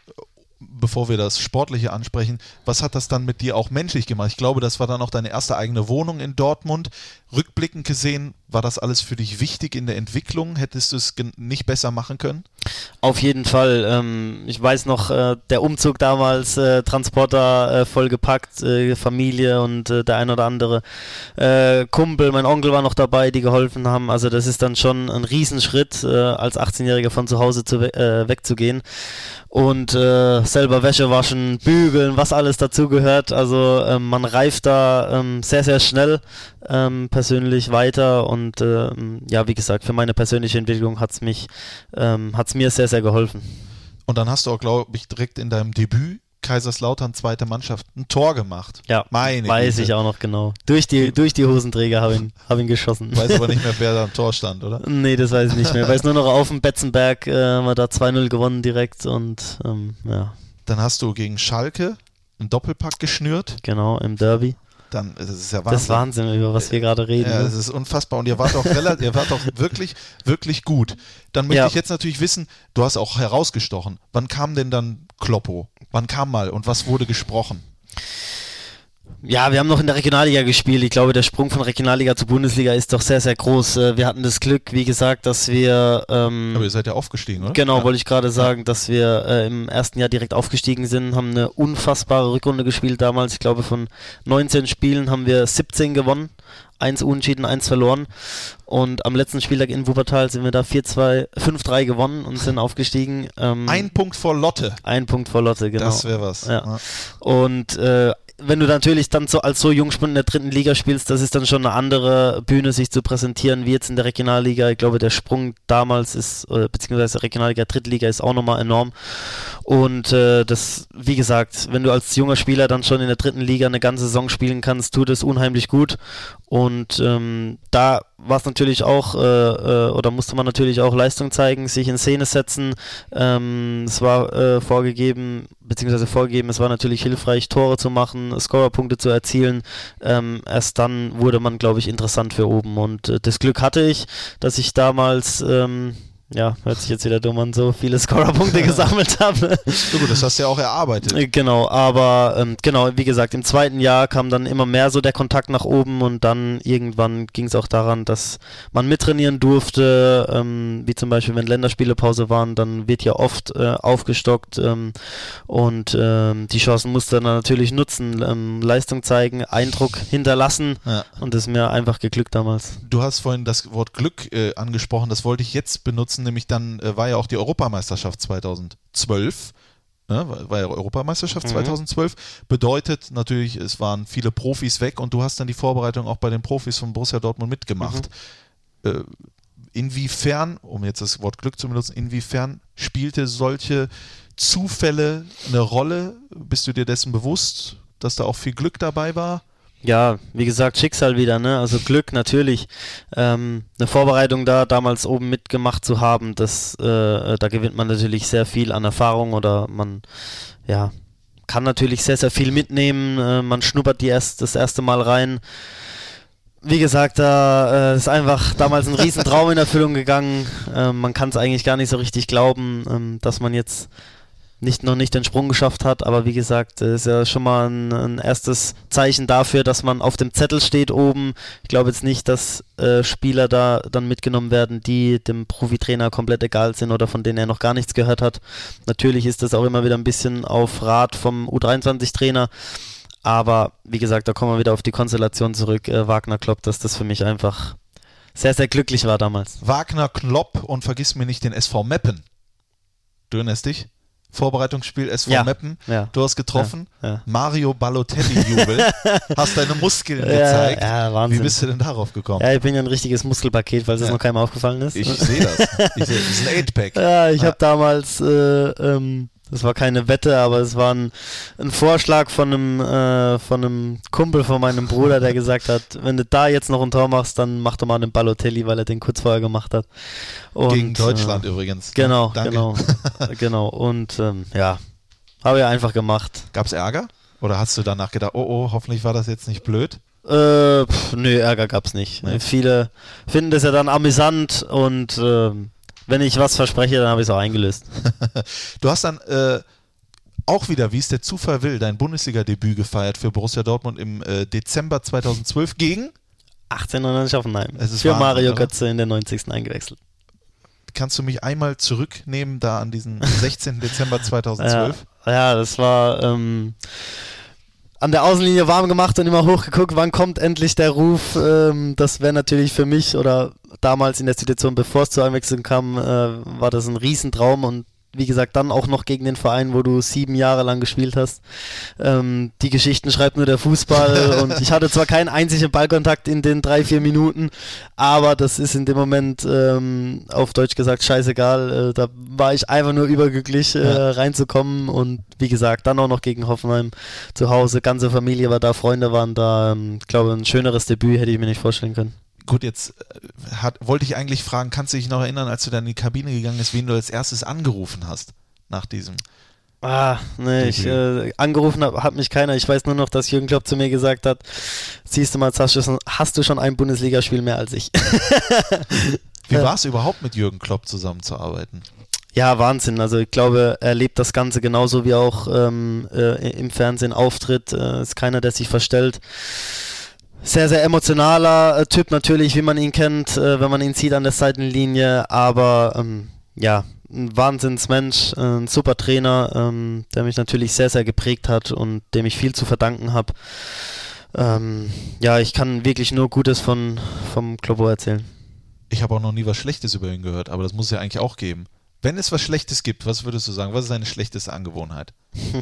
bevor wir das Sportliche ansprechen, was hat das dann mit dir auch menschlich gemacht? Ich glaube, das war dann auch deine erste eigene Wohnung in Dortmund. Rückblickend gesehen, war das alles für dich wichtig in der Entwicklung? Hättest du es nicht besser machen können?
Auf jeden Fall. Ähm, ich weiß noch, äh, der Umzug damals, äh, Transporter äh, vollgepackt, äh, Familie und äh, der ein oder andere äh, Kumpel, mein Onkel war noch dabei, die geholfen haben. Also das ist dann schon ein Riesenschritt, als 18-Jähriger von zu Hause zu, wegzugehen und selber Wäsche waschen, bügeln, was alles dazugehört. Also ähm, man reift da ähm, sehr, sehr schnell ähm, persönlich weiter und ähm, ja, wie gesagt, für meine persönliche Entwicklung hat es mich, ähm, hat es mir sehr, sehr geholfen.
Und dann hast du auch, glaube ich, direkt in deinem Debüt Kaiserslautern zweite Mannschaft ein Tor gemacht.
Ja, Meine weiß Güte. ich auch noch genau. Durch die, durch die Hosenträger habe ich, hab ihn geschossen.
Weiß aber nicht mehr, wer da am Tor stand, oder?
Nee, das weiß ich nicht mehr. Weiß nur noch auf dem Betzenberg äh, haben wir da 2-0 gewonnen direkt und ähm, ja.
Dann hast du gegen Schalke einen Doppelpack geschnürt.
Genau, im Derby
dann das ist ja
Wahnsinn. Das ist Wahnsinn, über was wir gerade reden.
Ja, das ist unfassbar. Und ihr wart auch relativ, ihr wart auch wirklich, wirklich gut. Dann möchte ja. ich jetzt natürlich wissen, du hast auch herausgestochen. Wann kam denn dann Kloppo? Wann kam mal und was wurde gesprochen?
Ja, wir haben noch in der Regionalliga gespielt. Ich glaube, der Sprung von Regionalliga zur Bundesliga ist doch sehr, sehr groß. Äh, wir hatten das Glück, wie gesagt, dass wir. Ähm,
Aber ihr seid ja aufgestiegen, oder?
Genau,
ja.
wollte ich gerade sagen, dass wir äh, im ersten Jahr direkt aufgestiegen sind, haben eine unfassbare Rückrunde gespielt damals. Ich glaube, von 19 Spielen haben wir 17 gewonnen. Eins unentschieden, eins verloren. Und am letzten Spieltag in Wuppertal sind wir da 4-2, 5-3 gewonnen und sind aufgestiegen.
Ähm, ein Punkt vor Lotte.
Ein Punkt vor Lotte, genau.
Das wäre was.
Ja. ja. Und äh, wenn du natürlich dann so als so Jungspund in der dritten Liga spielst, das ist dann schon eine andere Bühne, sich zu präsentieren, wie jetzt in der Regionalliga. Ich glaube, der Sprung damals ist, beziehungsweise Regionalliga, Drittliga ist auch nochmal enorm. Und äh, das, wie gesagt, wenn du als junger Spieler dann schon in der dritten Liga eine ganze Saison spielen kannst, tut es unheimlich gut. Und ähm, da war es natürlich auch, äh, äh, oder musste man natürlich auch Leistung zeigen, sich in Szene setzen. Ähm, es war äh, vorgegeben, beziehungsweise vorgegeben, es war natürlich hilfreich, Tore zu machen, Scorerpunkte zu erzielen. Ähm, erst dann wurde man, glaube ich, interessant für oben. Und äh, das Glück hatte ich, dass ich damals ähm, ja, hört sich jetzt wieder dumm an, so viele Scorerpunkte gesammelt habe.
So gut, das hast du ja auch erarbeitet.
Äh, genau, aber ähm, genau, wie gesagt, im zweiten Jahr kam dann immer mehr so der Kontakt nach oben und dann irgendwann ging es auch daran, dass man mittrainieren durfte, ähm, wie zum Beispiel, wenn Länderspielepause waren, dann wird ja oft äh, aufgestockt ähm, und ähm, die Chancen musste dann natürlich nutzen, ähm, Leistung zeigen, Eindruck hinterlassen ja. und das ist mir einfach geglückt damals.
Du hast vorhin das Wort Glück äh, angesprochen, das wollte ich jetzt benutzen lassen, nämlich dann äh, war ja auch die Europameisterschaft 2012. Ne, war ja Europameisterschaft mhm. 2012. Bedeutet natürlich, es waren viele Profis weg und du hast dann die Vorbereitung auch bei den Profis von Borussia Dortmund mitgemacht. Mhm. Äh, inwiefern, um jetzt das Wort Glück zu benutzen, inwiefern spielte solche Zufälle eine Rolle? Bist du dir dessen bewusst, dass da auch viel Glück dabei war?
Ja, wie gesagt, Schicksal wieder, ne? Also Glück natürlich. Ähm, eine Vorbereitung da damals oben mitgemacht zu haben, das, äh, da gewinnt man natürlich sehr viel an Erfahrung oder man, ja, kann natürlich sehr, sehr viel mitnehmen. Äh, man schnuppert die erst das erste Mal rein. Wie gesagt, da äh, ist einfach damals ein Riesentraum in Erfüllung gegangen. Äh, man kann es eigentlich gar nicht so richtig glauben, ähm, dass man jetzt nicht, noch nicht den Sprung geschafft hat, aber wie gesagt, ist ja schon mal ein, ein, erstes Zeichen dafür, dass man auf dem Zettel steht oben. Ich glaube jetzt nicht, dass äh, Spieler da dann mitgenommen werden, die dem Profitrainer komplett egal sind oder von denen er noch gar nichts gehört hat. Natürlich ist das auch immer wieder ein bisschen auf Rat vom U23-Trainer. Aber wie gesagt, da kommen wir wieder auf die Konstellation zurück. Äh, Wagner Klopp, dass das für mich einfach sehr, sehr glücklich war damals.
Wagner Klopp und vergiss mir nicht den SV Meppen. Du erinnerst dich? Vorbereitungsspiel SV
Ja,
Meppen.
ja.
Du hast getroffen.
Ja.
Mario Balotelli-Jubel. hast deine Muskeln gezeigt.
ja, Wahnsinn.
Wie bist du denn darauf gekommen?
Ja, ich bin ja ein richtiges Muskelpaket, falls das noch keinem aufgefallen ist.
Ich sehe das. Ich sehe, das ist ein 8-Pack.
Ja, ich habe damals, äh, ähm, das war keine Wette, aber es war ein, ein Vorschlag von einem, äh, von einem Kumpel von meinem Bruder, der gesagt hat, wenn du da jetzt noch ein Tor machst, dann mach doch mal einen Balotelli, weil er den kurz vorher gemacht hat. Und,
Gegen Deutschland
äh,
übrigens.
Genau,
Danke.
genau, genau. Und ähm, ja, habe ich einfach gemacht.
Gab es Ärger? Oder hast du danach gedacht, oh oh, hoffentlich war das jetzt nicht blöd?
Äh, pf, nö, Ärger gab's nicht.
Nee.
Viele finden das ja dann amüsant und ähm, wenn ich was verspreche, dann habe ich es auch eingelöst.
Du hast dann äh, auch wieder, wie es der Zufall will, dein Bundesliga-Debüt gefeiert für Borussia Dortmund im äh, Dezember 2012 gegen,
1899 Hoffenheim.
Es ist
Für
Wahnsinn,
Mario? Götze in der 90. eingewechselt.
kannst du mich einmal zurücknehmen, da an diesen 16. Dezember 2012?
Ja, ja, das war ähm, an der Außenlinie warm gemacht und immer hochgeguckt, wann kommt endlich der Ruf. Ähm, das wäre natürlich für mich oder damals in der Situation, bevor es zur Einwechslung kam, äh, war das ein Riesentraum und wie gesagt, dann auch noch gegen den Verein, wo du sieben Jahre lang gespielt hast. Ähm, die Geschichten schreibt nur der Fußball und ich hatte zwar keinen einzigen Ballkontakt in den drei, vier Minuten, aber das ist in dem Moment ähm, auf Deutsch gesagt scheißegal. Äh, da war ich einfach nur überglücklich, äh,
Ja.
reinzukommen und wie gesagt, dann auch noch gegen Hoffenheim zu Hause. Ganze Familie war da, Freunde waren da. Ähm, Ich glaube, ein schöneres Debüt hätte ich mir nicht vorstellen können.
Gut, jetzt äh, hat, wollte ich eigentlich fragen, kannst du dich noch erinnern, als du dann in die Kabine gegangen bist, wen du als erstes angerufen hast nach diesem?
Ah, nee, ich, äh, angerufen hab, hat mich keiner. Ich weiß nur noch, dass Jürgen Klopp zu mir gesagt hat, siehst du mal, hast du schon, hast du schon ein Bundesligaspiel mehr als ich.
Wie war es überhaupt mit Jürgen Klopp zusammenzuarbeiten?
Ja, Wahnsinn. Also ich glaube, er lebt das Ganze genauso wie auch ähm, äh, im Fernsehen auftritt. Äh, ist keiner, der sich verstellt. Sehr, sehr emotionaler äh, Typ natürlich, wie man ihn kennt, äh, wenn man ihn sieht an der Seitenlinie. Aber ähm, ja, ein Wahnsinnsmensch, äh, ein super Trainer, ähm, der mich natürlich sehr, sehr geprägt hat und dem ich viel zu verdanken habe. Ähm, ja, ich kann wirklich nur Gutes von vom Klobo erzählen.
Ich habe auch noch nie was Schlechtes über ihn gehört, aber das muss es ja eigentlich auch geben. Wenn es was Schlechtes gibt, was würdest du sagen? Was ist seine schlechteste Angewohnheit?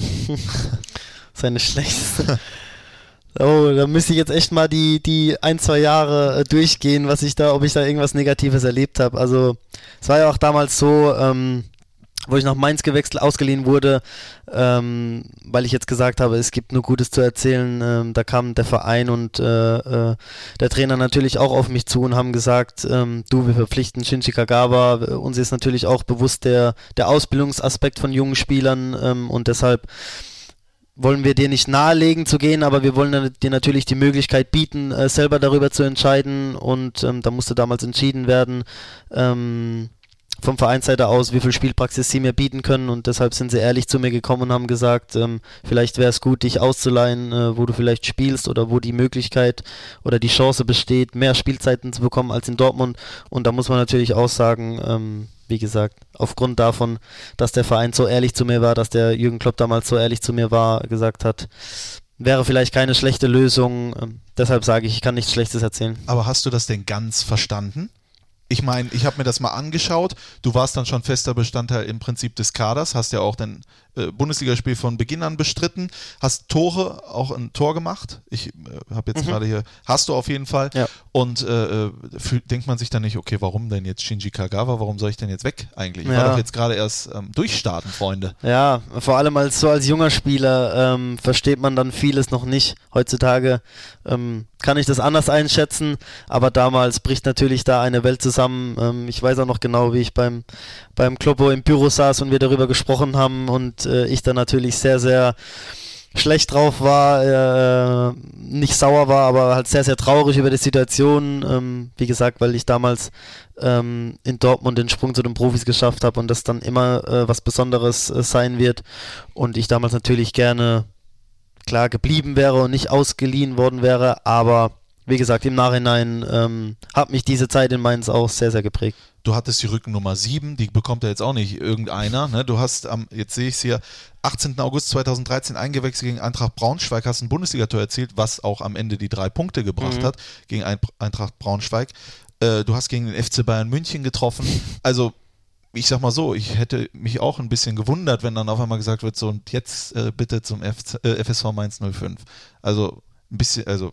Seine schlechteste. Oh, da müsste ich jetzt echt mal die, die ein, zwei Jahre äh, durchgehen, was ich da, ob ich da irgendwas Negatives erlebt habe. Also, es war ja auch damals so, ähm, wo ich nach Mainz gewechselt, ausgeliehen wurde, ähm, weil ich jetzt gesagt habe, es gibt nur Gutes zu erzählen. Ähm, da kam der Verein und äh, äh, der Trainer natürlich auch auf mich zu und haben gesagt, ähm, du, wir verpflichten Shinji Kagawa. Uns ist natürlich auch bewusst der, der Ausbildungsaspekt von jungen Spielern ähm, und deshalb wollen wir dir nicht nahelegen zu gehen, aber wir wollen dir natürlich die Möglichkeit bieten, äh, selber darüber zu entscheiden. Und ähm, da musste damals entschieden werden, ähm, vom Vereinsseite aus, wie viel Spielpraxis sie mir bieten können. Und deshalb sind sie ehrlich zu mir gekommen und haben gesagt, ähm, vielleicht wäre es gut, dich auszuleihen, äh, wo du vielleicht spielst oder wo die Möglichkeit oder die Chance besteht, mehr Spielzeiten zu bekommen als in Dortmund. Und da muss man natürlich auch sagen, ähm, wie gesagt, aufgrund davon, dass der Verein so ehrlich zu mir war, dass der Jürgen Klopp damals so ehrlich zu mir war, gesagt hat, wäre vielleicht keine schlechte Lösung. Ähm, deshalb sage ich, ich kann nichts Schlechtes erzählen.
Aber hast du das denn ganz verstanden? Ich meine, ich habe mir das mal angeschaut. Du warst dann schon fester Bestandteil im Prinzip des Kaders, hast ja auch dein äh, Bundesligaspiel von Beginn an bestritten, hast Tore, auch ein Tor gemacht. Ich äh, habe jetzt gerade hier, hast du auf jeden Fall.
Ja.
Und äh, äh, fühl, denkt man sich dann nicht, okay, warum denn jetzt Shinji Kagawa? Warum soll ich denn jetzt weg eigentlich? Ich war
Ja.
doch jetzt gerade erst ähm, durchstarten, Freunde.
Ja, vor allem als so als junger Spieler ähm, versteht man dann vieles noch nicht. Heutzutage ähm, kann ich das anders einschätzen, aber damals bricht natürlich da eine Welt zusammen. Ähm, ich weiß auch noch genau, wie ich beim beim Kloppo im Büro saß und wir darüber gesprochen haben und äh, ich dann natürlich sehr, sehr schlecht drauf war, äh, nicht sauer war, aber halt sehr, sehr traurig über die Situation. Ähm, wie gesagt, weil ich damals ähm, in Dortmund den Sprung zu den Profis geschafft habe und das dann immer äh, was Besonderes äh, sein wird. Und ich damals natürlich gerne klar geblieben wäre und nicht ausgeliehen worden wäre, aber wie gesagt, im Nachhinein ähm, hat mich diese Zeit in Mainz auch sehr, sehr geprägt.
Du hattest die Rückennummer 7, die bekommt ja jetzt auch nicht irgendeiner. Ne? Du hast am, jetzt sehe ich es hier, 18. August 2013 eingewechselt gegen Eintracht Braunschweig, hast ein Bundesligator erzielt, was auch am Ende die drei Punkte gebracht
Mhm.
hat gegen Ein- Eintracht Braunschweig. Äh, du hast gegen den FC Bayern München getroffen. Also ich sag mal so, ich hätte mich auch ein bisschen gewundert, wenn dann auf einmal gesagt wird, so und jetzt äh, bitte zum F äh, FSV Mainz 05. Also ein bisschen, also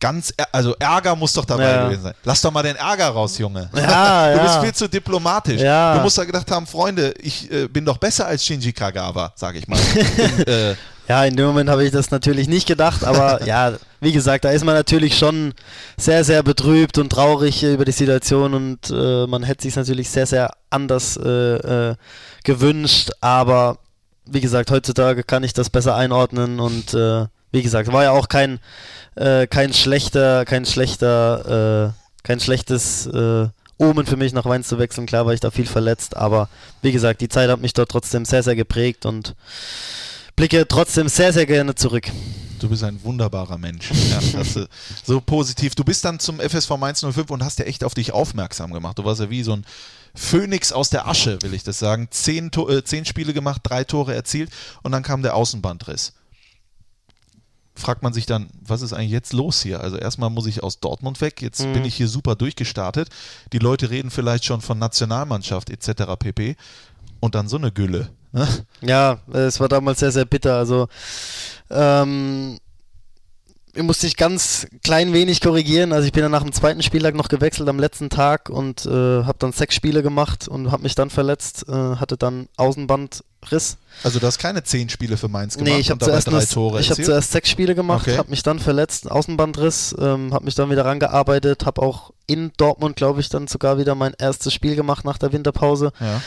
ganz, also Ärger muss doch dabei
Ja.
gewesen sein. Lass doch mal den Ärger raus, Junge.
Ja,
du bist viel zu diplomatisch.
Ja.
Du musst da gedacht haben, Freunde, ich äh, bin doch besser als Shinji Kagawa, sag ich mal. In, äh,
Ja, in dem Moment habe ich das natürlich nicht gedacht, aber ja, wie gesagt, da ist man natürlich schon sehr, sehr betrübt und traurig über die Situation und äh, man hätte sich natürlich sehr, sehr anders äh, äh, gewünscht, aber wie gesagt, heutzutage kann ich das besser einordnen und äh, wie gesagt, war ja auch kein, äh, kein schlechter, kein schlechter, äh, kein schlechtes äh, Omen für mich nach Mainz zu wechseln. Klar war ich da viel verletzt, aber wie gesagt, die Zeit hat mich dort trotzdem sehr, sehr geprägt und blicke trotzdem sehr, sehr gerne zurück.
Du bist ein wunderbarer Mensch. Ja, das, äh, so positiv. Du bist dann zum FSV Mainz 05 und hast ja echt auf dich aufmerksam gemacht. Du warst ja wie so ein Phönix aus der Asche, will ich das sagen. Zehn, äh, zehn Spiele gemacht, drei Tore erzielt und dann kam der Außenbandriss. Fragt man sich dann, was ist eigentlich jetzt los hier? Also erstmal muss ich aus Dortmund weg, jetzt bin ich hier super durchgestartet. Die Leute reden vielleicht schon von Nationalmannschaft etc. pp. Und dann so eine Gülle. Ne?
Ja, es war damals sehr, sehr bitter. Also, ähm, ich musste ich ganz klein wenig korrigieren. Also ich bin dann nach dem zweiten Spieltag noch gewechselt am letzten Tag und äh, habe dann sechs Spiele gemacht und habe mich dann verletzt, äh, hatte dann Außenbandriss.
Also du hast keine zehn Spiele für Mainz gemacht
Nee, ich habe
und dabei
zuerst,
drei
nur-
Tore
ich hab
erzielt?
zuerst sechs Spiele gemacht,
Okay.
habe mich dann verletzt, Außenbandriss, ähm, habe mich dann wieder rangearbeitet, habe auch in Dortmund, glaube ich, dann sogar wieder mein erstes Spiel gemacht nach der Winterpause.
Ja.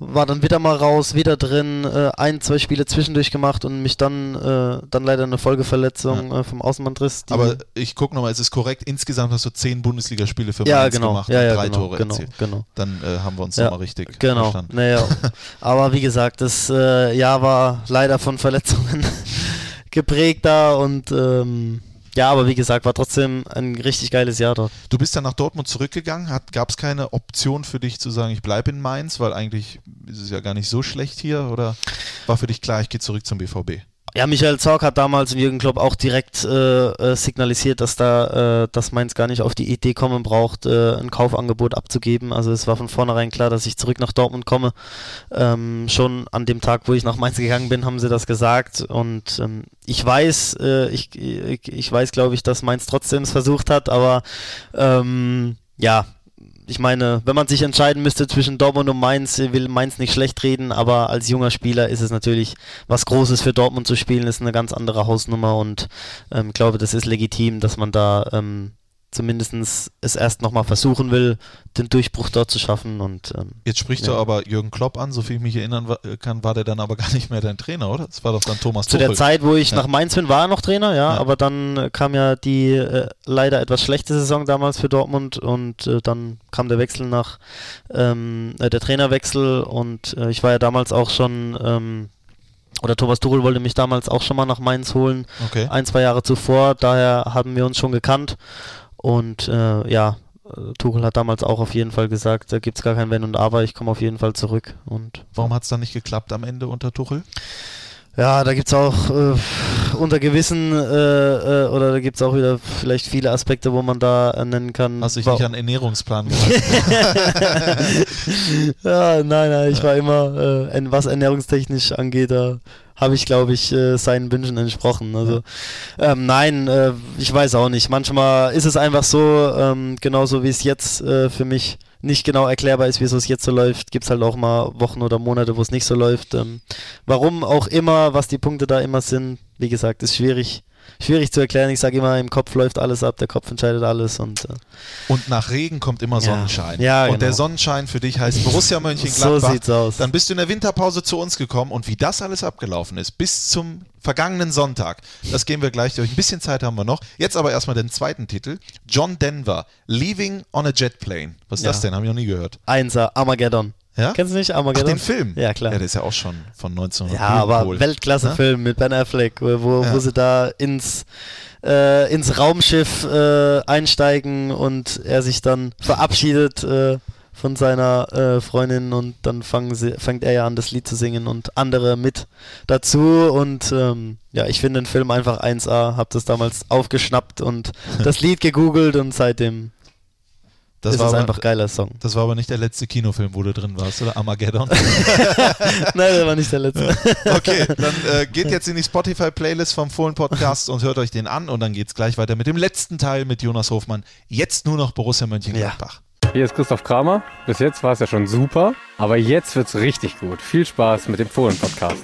War dann wieder mal raus, wieder drin, äh, ein, zwei Spiele zwischendurch gemacht und mich dann, äh, dann leider eine Folgeverletzung äh, vom Außenbandriss.
Aber ich gucke nochmal, es ist korrekt. Insgesamt hast du zehn Bundesligaspiele für
ja,
Mainz
genau,
gemacht
ja,
und
ja,
drei
genau,
Tore
genau,
erzielt.
genau.
Dann äh, haben wir uns
Ja,
nochmal richtig
Genau,
verstanden.
naja. Aber wie gesagt, das äh, Jahr war leider von Verletzungen geprägt da und ähm, ja, aber wie gesagt, war trotzdem ein richtig geiles Jahr dort.
Du bist dann nach Dortmund zurückgegangen. Gab es keine Option für dich zu sagen, ich bleibe in Mainz, weil eigentlich ist es ja gar nicht so schlecht hier? Oder war für dich klar, ich gehe zurück zum BVB?
Ja, Michael Zorc hat damals im Jürgen Klopp auch direkt äh, äh, signalisiert, dass da, äh, dass Mainz gar nicht auf die Idee kommen braucht, äh, ein Kaufangebot abzugeben. Also es war von vornherein klar, dass ich zurück nach Dortmund komme. Ähm, schon an dem Tag, wo ich nach Mainz gegangen bin, haben sie das gesagt. Und ähm, ich weiß, äh, ich, ich, ich weiß, glaube ich, dass Mainz trotzdem es versucht hat, aber ähm, ja, ich meine, wenn man sich entscheiden müsste zwischen Dortmund und Mainz, will Mainz nicht schlecht reden, aber als junger Spieler ist es natürlich was Großes für Dortmund zu spielen, ist eine ganz andere Hausnummer und ähm, glaube, das ist legitim, dass man da ähm, zumindest es erst nochmal versuchen will, den Durchbruch dort zu schaffen und ähm,
Jetzt sprichst du
Ja.
aber Jürgen Klopp an, so viel ich mich erinnern kann, war der dann aber gar nicht mehr dein Trainer, oder? Das war doch dann Thomas
Zu
Tuchel.
der Zeit, wo ich
Ja.
nach Mainz bin, war er noch Trainer, ja,
Ja.
aber dann kam ja die äh, leider etwas schlechte Saison damals für Dortmund und äh, dann kam der Wechsel nach, ähm, äh, der Trainerwechsel und äh, ich war ja damals auch schon, ähm, oder Thomas Tuchel wollte mich damals auch schon mal nach Mainz holen,
Okay.
ein, zwei Jahre zuvor, daher haben wir uns schon gekannt und äh, ja, äh, Tuchel hat damals auch auf jeden Fall gesagt, da gibt es gar kein Wenn und Aber, ich komme auf jeden Fall zurück und
Warum hat es dann nicht geklappt am Ende unter Tuchel?
ja, da gibt es auch äh, unter gewissen, äh, äh, oder da gibt es auch wieder vielleicht viele Aspekte, wo man da äh, nennen kann.
Hast dich
wa-
nicht an Ernährungsplan gehalten?
ja, nein, nein, ich war immer, äh, was ernährungstechnisch angeht, da habe ich, glaube ich, äh, seinen Wünschen entsprochen. Also, ähm, nein, äh, ich weiß auch nicht. Manchmal ist es einfach so, ähm, genauso wie es jetzt äh, für mich nicht genau erklärbar ist, wieso es jetzt so läuft, gibt es halt auch mal Wochen oder Monate, wo es nicht so läuft. Ähm, warum auch immer, was die Punkte da immer sind, wie gesagt, ist schwierig. Schwierig zu erklären. Ich sage immer, im Kopf läuft alles ab, der Kopf entscheidet alles und äh,
Und nach Regen kommt immer
Ja.
Sonnenschein.
Ja,
und
genau.
der Sonnenschein für dich heißt Borussia
so
Mönchengladbach.
sieht's aus.
Dann bist du in der Winterpause zu uns gekommen und wie das alles abgelaufen ist, bis zum vergangenen Sonntag, das gehen wir gleich durch. Ein bisschen Zeit haben wir noch. Jetzt aber erstmal den zweiten Titel. John Denver, Leaving on a Jet Plane. Was ist
Ja.
das denn? Habe ich noch nie gehört.
Einser, Armageddon.
Ja?
Kennst du nicht
Ach,
Armageddon?
den Film?
Ja, klar.
Ja, der ist ja auch schon von 1900.
Ja, aber. Weltklasse-Film mit Ben Affleck, wo, wo,
Ja.
wo sie da ins, äh, ins Raumschiff äh, einsteigen und er sich dann verabschiedet äh, von seiner äh, Freundin und dann fangen sie, fängt er ja an, das Lied zu singen und andere mit dazu und ähm, ja, ich finde den Film einfach 1A, hab das damals aufgeschnappt und das Lied gegoogelt und seitdem
Das
ist
war
es
aber-
einfach ein geiler Song.
Das war aber nicht der letzte Kinofilm, wo du drin warst, oder? Armageddon.
Nein, der war nicht der letzte.
Okay, dann äh, geht jetzt in die Spotify-Playlist vom Fohlen Podcast und hört euch den an und dann geht's gleich weiter mit dem letzten Teil mit Jonas Hofmann. Jetzt nur noch Borussia Mönchengladbach.
Hier ist Christoph Kramer. Bis jetzt war es ja schon super, aber jetzt wird's richtig gut. Viel Spaß mit dem Fohlen-Podcast.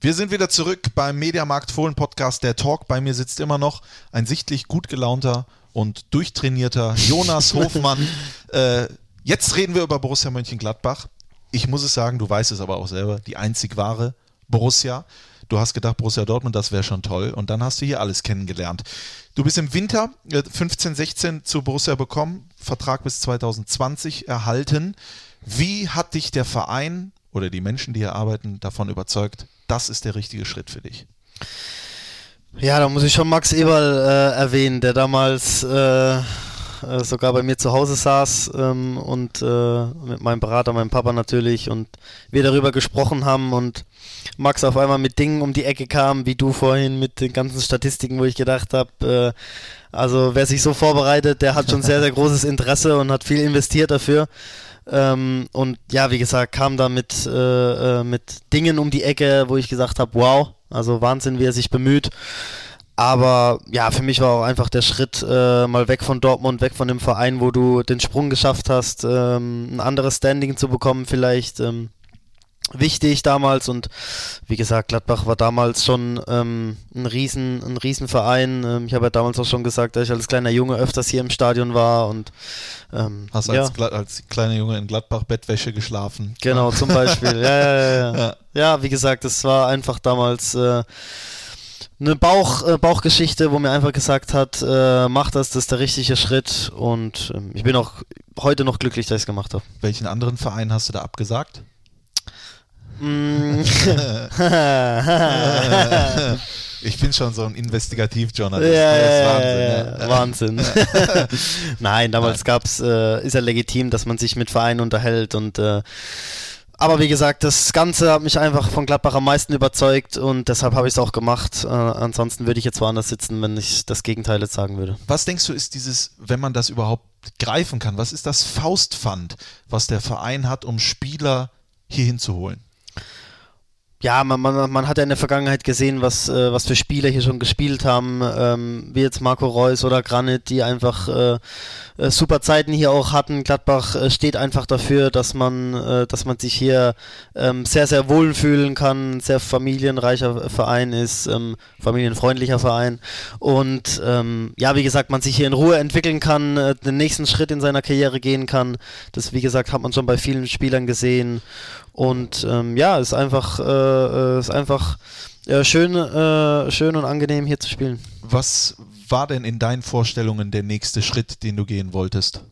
Wir sind wieder zurück beim Mediamarkt Fohlen Podcast. Der Talk bei mir sitzt immer noch ein sichtlich gut gelaunter und durchtrainierter Jonas Hofmann. Äh, jetzt reden wir über Borussia Mönchengladbach. Ich muss es sagen, du weißt es aber auch selber, die einzig wahre Borussia. Du hast gedacht, Borussia Dortmund, das wäre schon toll. Und dann hast du hier alles kennengelernt. Du bist im Winter äh, 15, 16 zu Borussia bekommen, Vertrag bis 2020 erhalten. Wie hat dich der Verein oder die Menschen, die hier arbeiten, davon überzeugt, das ist der richtige Schritt für dich?
Ja, da muss ich schon Max Eberl äh, erwähnen, der damals äh, äh, sogar bei mir zu Hause saß ähm, und äh, mit meinem Berater, meinem Papa natürlich und wir darüber gesprochen haben und Max auf einmal mit Dingen um die Ecke kam, wie du vorhin mit den ganzen Statistiken, wo ich gedacht habe, äh, also wer sich so vorbereitet, der hat schon sehr, sehr großes Interesse und hat viel investiert dafür. Ähm, und ja, wie gesagt, kam da mit, äh, äh, mit Dingen um die Ecke, wo ich gesagt habe, wow, also Wahnsinn, wie er sich bemüht. Aber ja, für mich war auch einfach der Schritt äh, mal weg von Dortmund, weg von dem Verein, wo du den Sprung geschafft hast, ähm, ein anderes Standing zu bekommen vielleicht. Ähm, wichtig damals und wie gesagt, Gladbach war damals schon ähm, ein riesen ein Riesenverein. Ähm, ich habe ja damals auch schon gesagt, dass ich als kleiner Junge öfters hier im Stadion war und ähm,
Hast
ja.
als, kleiner Junge in Gladbach Bettwäsche geschlafen.
Genau, zum Beispiel. Ja, ja, ja, ja.
Ja.
ja, wie gesagt, es war einfach damals äh, eine Bauch, äh, Bauchgeschichte, wo mir einfach gesagt hat, äh, mach das, das ist der richtige Schritt. Und ähm, ich bin auch heute noch glücklich, dass ich es gemacht habe.
Welchen anderen Verein hast du da abgesagt?
Mm.
Ich bin schon so ein Investigativjournalist.
Ja, ja,
Wahnsinn,
ja,
ja.
Wahnsinn. Nein, damals gab's, äh, ist ja legitim, dass man sich mit Vereinen unterhält und äh, aber wie gesagt, das Ganze hat mich einfach von Gladbach am meisten überzeugt und deshalb habe ich es auch gemacht. Äh, ansonsten würde ich jetzt woanders sitzen, wenn ich das Gegenteil jetzt sagen würde.
Was denkst du, ist dieses, wenn man das überhaupt greifen kann, was ist das Faustpfand, was der Verein hat, um Spieler hier hinzuholen?
Ja, man, man, man hat ja in der Vergangenheit gesehen, was, äh, was für Spieler hier schon gespielt haben, ähm, wie jetzt Marco Reus oder Granit, die einfach äh, äh, super Zeiten hier auch hatten. Gladbach äh, steht einfach dafür, dass man, äh, dass man sich hier ähm, sehr, sehr wohlfühlen kann, ein sehr familienreicher Verein ist, ähm, familienfreundlicher Verein und ähm, ja, wie gesagt, man sich hier in Ruhe entwickeln kann, äh, den nächsten Schritt in seiner Karriere gehen kann. Das, wie gesagt, hat man schon bei vielen Spielern gesehen und ähm, ja, ist einfach, äh, äh, ist einfach äh, schön, äh, schön und angenehm hier zu spielen.
Was war denn in deinen Vorstellungen der nächste Schritt, den du gehen wolltest?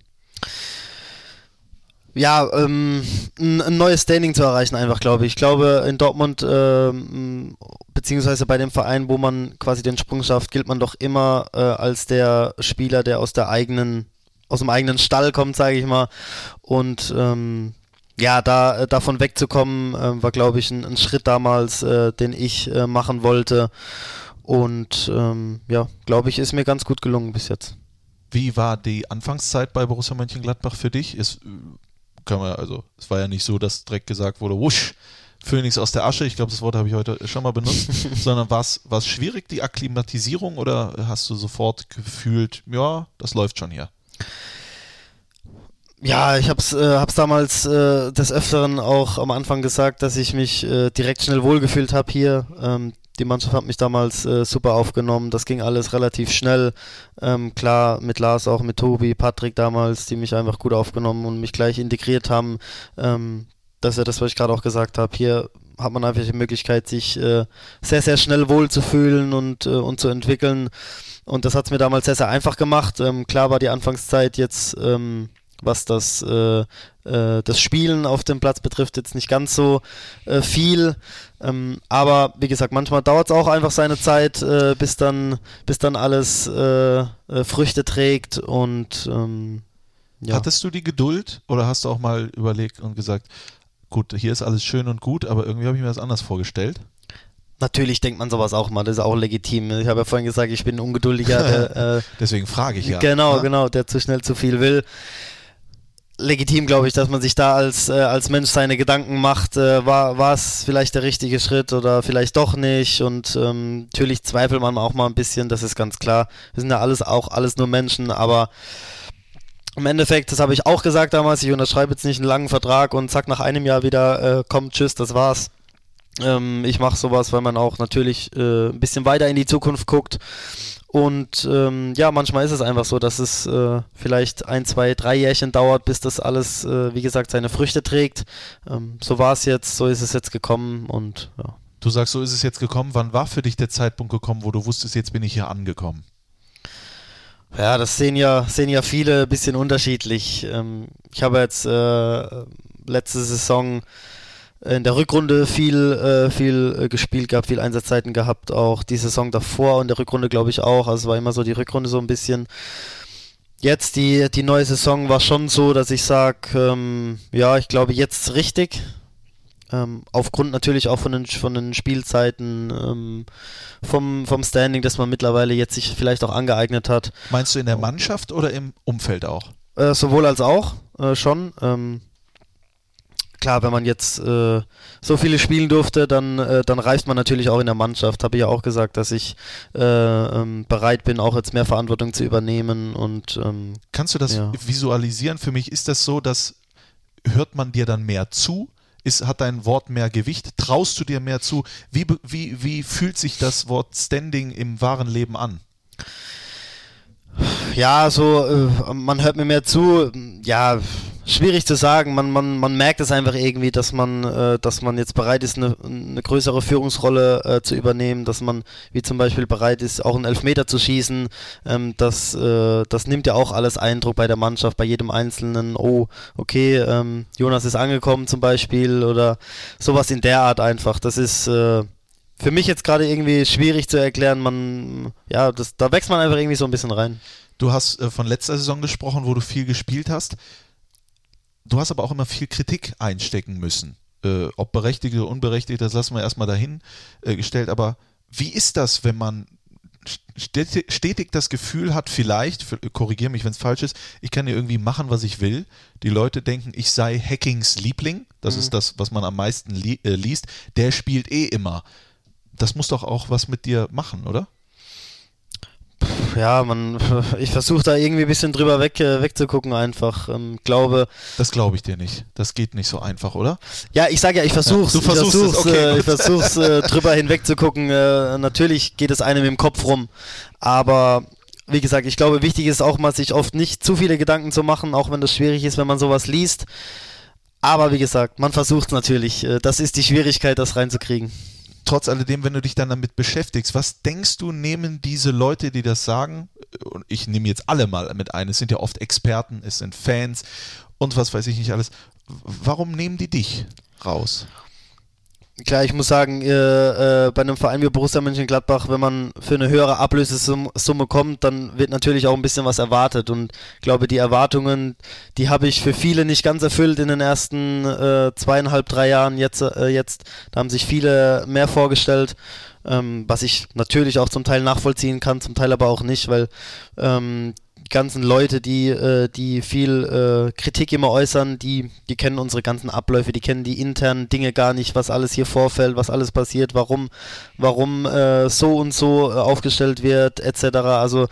Ja, ähm, ein, ein neues Standing zu erreichen einfach, glaube ich. Ich glaube, in Dortmund, ähm, beziehungsweise bei dem Verein, wo man quasi den Sprung schafft, gilt man doch immer äh, als der Spieler, der aus der eigenen, aus dem eigenen Stall kommt, sage ich mal. Und ähm, ja, da äh, davon wegzukommen, äh, war, glaube ich, ein, ein Schritt damals, äh, den ich äh, machen wollte. Und ähm, ja, glaube ich, ist mir ganz gut gelungen bis jetzt.
Wie war die Anfangszeit bei Borussia Mönchengladbach für dich? Es, äh, kann man, also, es war ja nicht so, dass direkt gesagt wurde, wusch, Phönix aus der Asche, ich glaube, das Wort habe ich heute schon mal benutzt, sondern war es schwierig, die Akklimatisierung, oder hast du sofort gefühlt, ja, das läuft schon hier?
Ja, ich hab's, äh, hab's damals äh, des Öfteren auch am Anfang gesagt, dass ich mich äh, direkt schnell wohlgefühlt habe hier. Ähm, die Mannschaft hat mich damals äh, super aufgenommen. Das ging alles relativ schnell. Ähm, klar, mit Lars, auch mit Tobi, Patrick damals, die mich einfach gut aufgenommen und mich gleich integriert haben. Ähm, das ist ja das, was ich gerade auch gesagt habe. Hier hat man einfach die Möglichkeit, sich äh, sehr, sehr schnell wohlzufühlen und, äh, und zu entwickeln. Und das hat es mir damals sehr, sehr einfach gemacht. Ähm, klar war die Anfangszeit jetzt, ähm, was das, äh, äh, das Spielen auf dem Platz betrifft, jetzt nicht ganz so äh, viel. Ähm, aber wie gesagt, manchmal dauert es auch einfach seine Zeit, äh, bis, dann, bis dann alles äh, äh, Früchte trägt. Und ähm, ja.
Hattest du die Geduld oder hast du auch mal überlegt und gesagt, gut, hier ist alles schön und gut, aber irgendwie habe ich mir das anders vorgestellt?
natürlich denkt man sowas auch mal, das ist auch legitim. Ich habe ja vorhin gesagt, ich bin ein ungeduldiger, der, äh,
Deswegen frage ich ja.
Genau,
Ja?
genau, der zu schnell zu viel will. Legitim, glaube ich, dass man sich da als, äh, als Mensch seine Gedanken macht, äh, war es vielleicht der richtige Schritt oder vielleicht doch nicht. Und ähm, natürlich zweifelt man auch mal ein bisschen, das ist ganz klar. Wir sind ja alles auch alles nur Menschen, aber im Endeffekt, das habe ich auch gesagt damals, ich unterschreibe jetzt nicht einen langen Vertrag und zack, nach einem Jahr wieder, äh, komm, tschüss, das war's. Ähm, ich mache sowas, weil man auch natürlich äh, ein bisschen weiter in die Zukunft guckt. Und ähm, ja, manchmal ist es einfach so, dass es äh, vielleicht ein, zwei, drei Jährchen dauert, bis das alles, äh, wie gesagt, seine Früchte trägt. Ähm, so war es jetzt, so ist es jetzt gekommen und ja.
Du sagst, so ist es jetzt gekommen. Wann war für dich der Zeitpunkt gekommen, wo du wusstest, jetzt bin ich hier angekommen?
Ja, das sehen ja, sehen ja viele ein bisschen unterschiedlich. Ähm, ich habe jetzt äh, letzte Saison in der Rückrunde viel, äh, viel äh, gespielt gehabt, viel Einsatzzeiten gehabt, auch die Saison davor und der Rückrunde glaube ich auch. Also es war immer so die Rückrunde so ein bisschen. Jetzt die, die neue Saison war schon so, dass ich sage, ähm, ja, ich glaube jetzt richtig. Ähm, aufgrund natürlich auch von den, von den Spielzeiten, ähm, vom, vom Standing, das man mittlerweile jetzt sich vielleicht auch angeeignet hat.
Meinst du in der Mannschaft oder im Umfeld auch?
Äh, sowohl als auch, äh, schon. Ähm, klar, wenn man jetzt äh, so viele spielen durfte, dann, äh, dann reift man natürlich auch in der Mannschaft. Habe ich ja auch gesagt, dass ich äh, ähm, bereit bin, auch jetzt mehr Verantwortung zu übernehmen und ähm,
Kannst du das
Ja.
visualisieren? Für mich ist das so, dass hört man dir dann mehr zu? Ist, hat dein Wort mehr Gewicht? Traust du dir mehr zu? Wie, wie, wie fühlt sich das Wort Standing im wahren Leben an?
Ja, so, äh, man hört mir mehr zu. Ja, schwierig zu sagen. Man, man, man merkt es einfach irgendwie, dass man, äh, dass man jetzt bereit ist, eine, eine größere Führungsrolle äh, zu übernehmen, dass man, wie zum Beispiel, bereit ist, auch einen Elfmeter zu schießen. Ähm, das, äh, das nimmt ja auch alles Eindruck bei der Mannschaft, bei jedem Einzelnen. Oh, okay, ähm, Jonas ist angekommen zum Beispiel oder sowas in der Art einfach. Das ist. Äh, für mich jetzt gerade irgendwie schwierig zu erklären, man, ja, das, da wächst man einfach irgendwie so ein bisschen rein.
Du hast äh, von letzter Saison gesprochen, wo du viel gespielt hast. Du hast aber auch immer viel Kritik einstecken müssen. Äh, ob berechtigt oder unberechtigt, das lassen wir erstmal dahin äh, gestellt. Aber wie ist das, wenn man stetig, das Gefühl hat, vielleicht, korrigiere mich, wenn es falsch ist, ich kann hier irgendwie machen, was ich will. Die Leute denken, ich sei Hackings Liebling. Das ist das, was man am meisten li äh, liest. Der spielt eh immer. Das muss doch auch was mit dir machen, oder?
Ja, man, ich versuche da irgendwie ein bisschen drüber weg, äh, wegzugucken einfach. Ähm, glaube,
Das glaube ich dir nicht. Das geht nicht so einfach, oder?
ja, ich sage ja, ich versuch's.
Ja, du versuchst
ich
es,
versuch's,
okay,
äh, ich versuch's äh, drüber hinwegzugucken. Äh, natürlich geht es einem im Kopf rum, aber wie gesagt, ich glaube, wichtig ist auch mal, sich oft nicht zu viele Gedanken zu machen, auch wenn das schwierig ist, wenn man sowas liest. Aber wie gesagt, man versucht natürlich. Äh, Das ist die Schwierigkeit, das reinzukriegen.
Trotz alledem, wenn du dich dann damit beschäftigst, was denkst du, nehmen diese Leute, die das sagen, und ich nehme jetzt alle mal mit ein, es sind ja oft Experten, es sind Fans und was weiß ich nicht alles, warum nehmen die dich raus?
Klar, ich muss sagen, äh, äh, bei einem Verein wie Borussia Mönchengladbach, wenn man für eine höhere Ablösesumme Summe kommt, dann wird natürlich auch ein bisschen was erwartet. Und ich glaube, die Erwartungen, die habe ich für viele nicht ganz erfüllt in den ersten äh, zweieinhalb, drei Jahren. Jetzt, äh, jetzt, da haben sich viele mehr vorgestellt, ähm, was ich natürlich auch zum Teil nachvollziehen kann, zum Teil aber auch nicht, weil ähm, ganzen Leute, die, äh, die viel äh, Kritik immer äußern, die, die kennen unsere ganzen Abläufe, die kennen die internen Dinge gar nicht, was alles hier vorfällt, was alles passiert, warum, warum äh, so und so äh, aufgestellt wird, etc. Also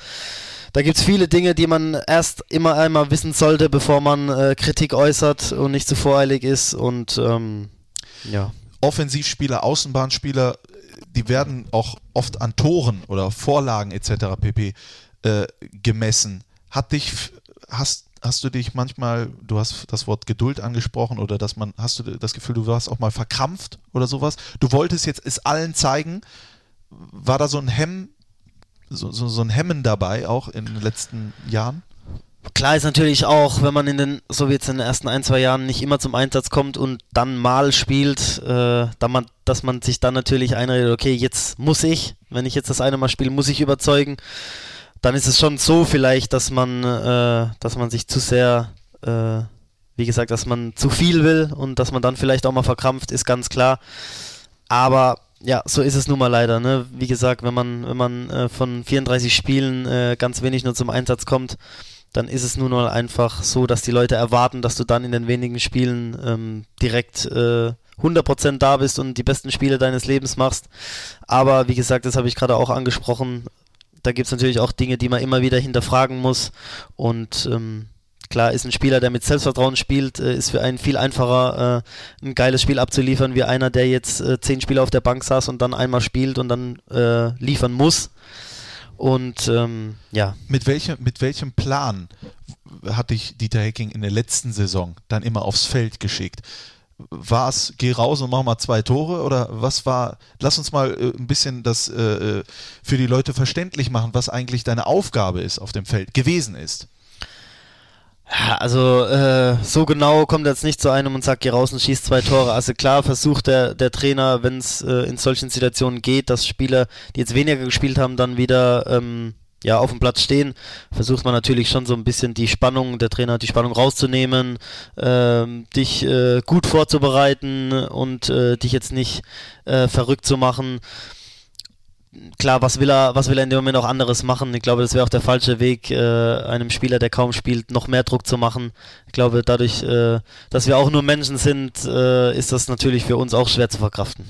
da gibt es viele Dinge, die man erst immer einmal wissen sollte, bevor man äh, Kritik äußert und nicht zu voreilig ist. Und ähm, ja.
Offensivspieler, Außenbahnspieler, die werden auch oft an Toren oder Vorlagen etc. pp. Äh, gemessen. Hat dich, hast, hast du dich manchmal, du hast das Wort Geduld angesprochen oder dass man, hast du das Gefühl, du warst auch mal verkrampft oder sowas? Du wolltest jetzt es allen zeigen. War da so ein Hemm, so, so, so ein Hemmen dabei auch in den letzten Jahren?
Klar ist natürlich auch, wenn man in den, so wie jetzt in den ersten ein, zwei Jahren nicht immer zum Einsatz kommt und dann mal spielt, äh, da man, dass man sich dann natürlich einredet, okay, jetzt muss ich, wenn ich jetzt das eine Mal spiele, muss ich überzeugen. Dann ist es schon so vielleicht, dass man, äh, dass man sich zu sehr, äh, wie gesagt, dass man zu viel will und dass man dann vielleicht auch mal verkrampft, ist ganz klar. Aber ja, so ist es nun mal leider. Ne? Wie gesagt, wenn man, wenn man äh, von 34 Spielen äh, ganz wenig nur zum Einsatz kommt, dann ist es nun mal einfach so, dass die Leute erwarten, dass du dann in den wenigen Spielen ähm, direkt äh, 100% da bist und die besten Spiele deines Lebens machst. Aber wie gesagt, das habe ich gerade auch angesprochen. Da gibt es natürlich auch Dinge, die man immer wieder hinterfragen muss. Und ähm, Klar ist ein Spieler, der mit Selbstvertrauen spielt, äh, ist für einen viel einfacher, äh, ein geiles Spiel abzuliefern, wie einer, der jetzt äh, zehn Spiele auf der Bank saß und dann einmal spielt und dann äh, liefern muss. Und ähm, ja.
Mit welchem, mit welchem Plan hat dich Dieter Hecking in der letzten Saison dann immer aufs Feld geschickt? War es, geh raus und mach mal zwei Tore oder was war, lass uns mal äh, ein bisschen das äh, für die Leute verständlich machen, was eigentlich deine Aufgabe ist auf dem Feld, gewesen ist.
Also äh, so genau kommt er jetzt nicht zu einem und sagt, geh raus und schießt zwei Tore. Also klar versucht der, der Trainer, wenn es äh, in solchen Situationen geht, dass Spieler, die jetzt weniger gespielt haben, dann wieder ähm, ja, auf dem Platz stehen, versucht man natürlich schon so ein bisschen die Spannung, der Trainer die Spannung rauszunehmen, ähm, dich äh, gut vorzubereiten und äh, dich jetzt nicht äh, verrückt zu machen klar, was will er, was will er in dem Moment auch anderes machen? Ich glaube, das wäre auch der falsche Weg, äh, einem Spieler, der kaum spielt, noch mehr Druck zu machen. Ich glaube, dadurch, äh, dass wir auch nur Menschen sind, äh, ist das natürlich für uns auch schwer zu verkraften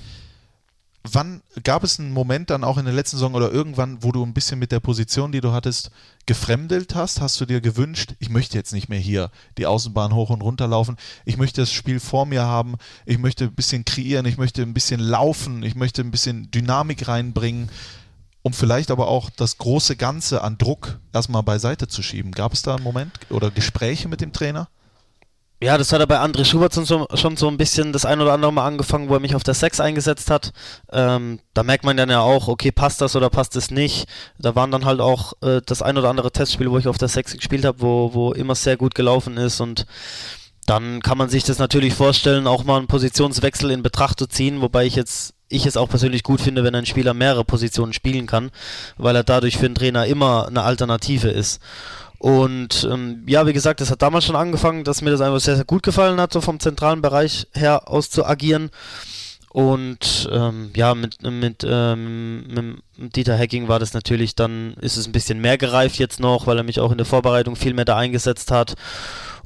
wann gab es einen Moment dann auch in der letzten Saison oder irgendwann, wo du ein bisschen mit der Position, die du hattest, gefremdelt hast? Hast du dir gewünscht, ich möchte jetzt nicht mehr hier die Außenbahn hoch und runter laufen, ich möchte das Spiel vor mir haben, ich möchte ein bisschen kreieren, ich möchte ein bisschen laufen, ich möchte ein bisschen Dynamik reinbringen, um vielleicht aber auch das große Ganze an Druck erstmal beiseite zu schieben. Gab es da einen Moment oder Gespräche mit dem Trainer?
Ja, das hat er bei André Schubert schon, schon so ein bisschen das ein oder andere Mal angefangen, wo er mich auf der 6 eingesetzt hat. Ähm, da merkt man dann ja auch, okay, passt das oder passt es nicht. Da waren dann halt auch äh, das ein oder andere Testspiel, wo ich auf der 6 gespielt habe, wo, wo immer sehr gut gelaufen ist und dann kann man sich das natürlich vorstellen, auch mal einen Positionswechsel in Betracht zu ziehen, wobei ich jetzt ich es auch persönlich gut finde, wenn ein Spieler mehrere Positionen spielen kann, weil er dadurch für den Trainer immer eine Alternative ist. Und ähm, ja, wie gesagt, das hat damals schon angefangen, dass mir das einfach sehr, sehr gut gefallen hat, so vom zentralen Bereich her aus zu agieren. Und ähm, ja, mit, mit, ähm, mit Dieter Hacking war das natürlich dann, ist es ein bisschen mehr gereift jetzt noch, weil er mich auch in der Vorbereitung viel mehr da eingesetzt hat.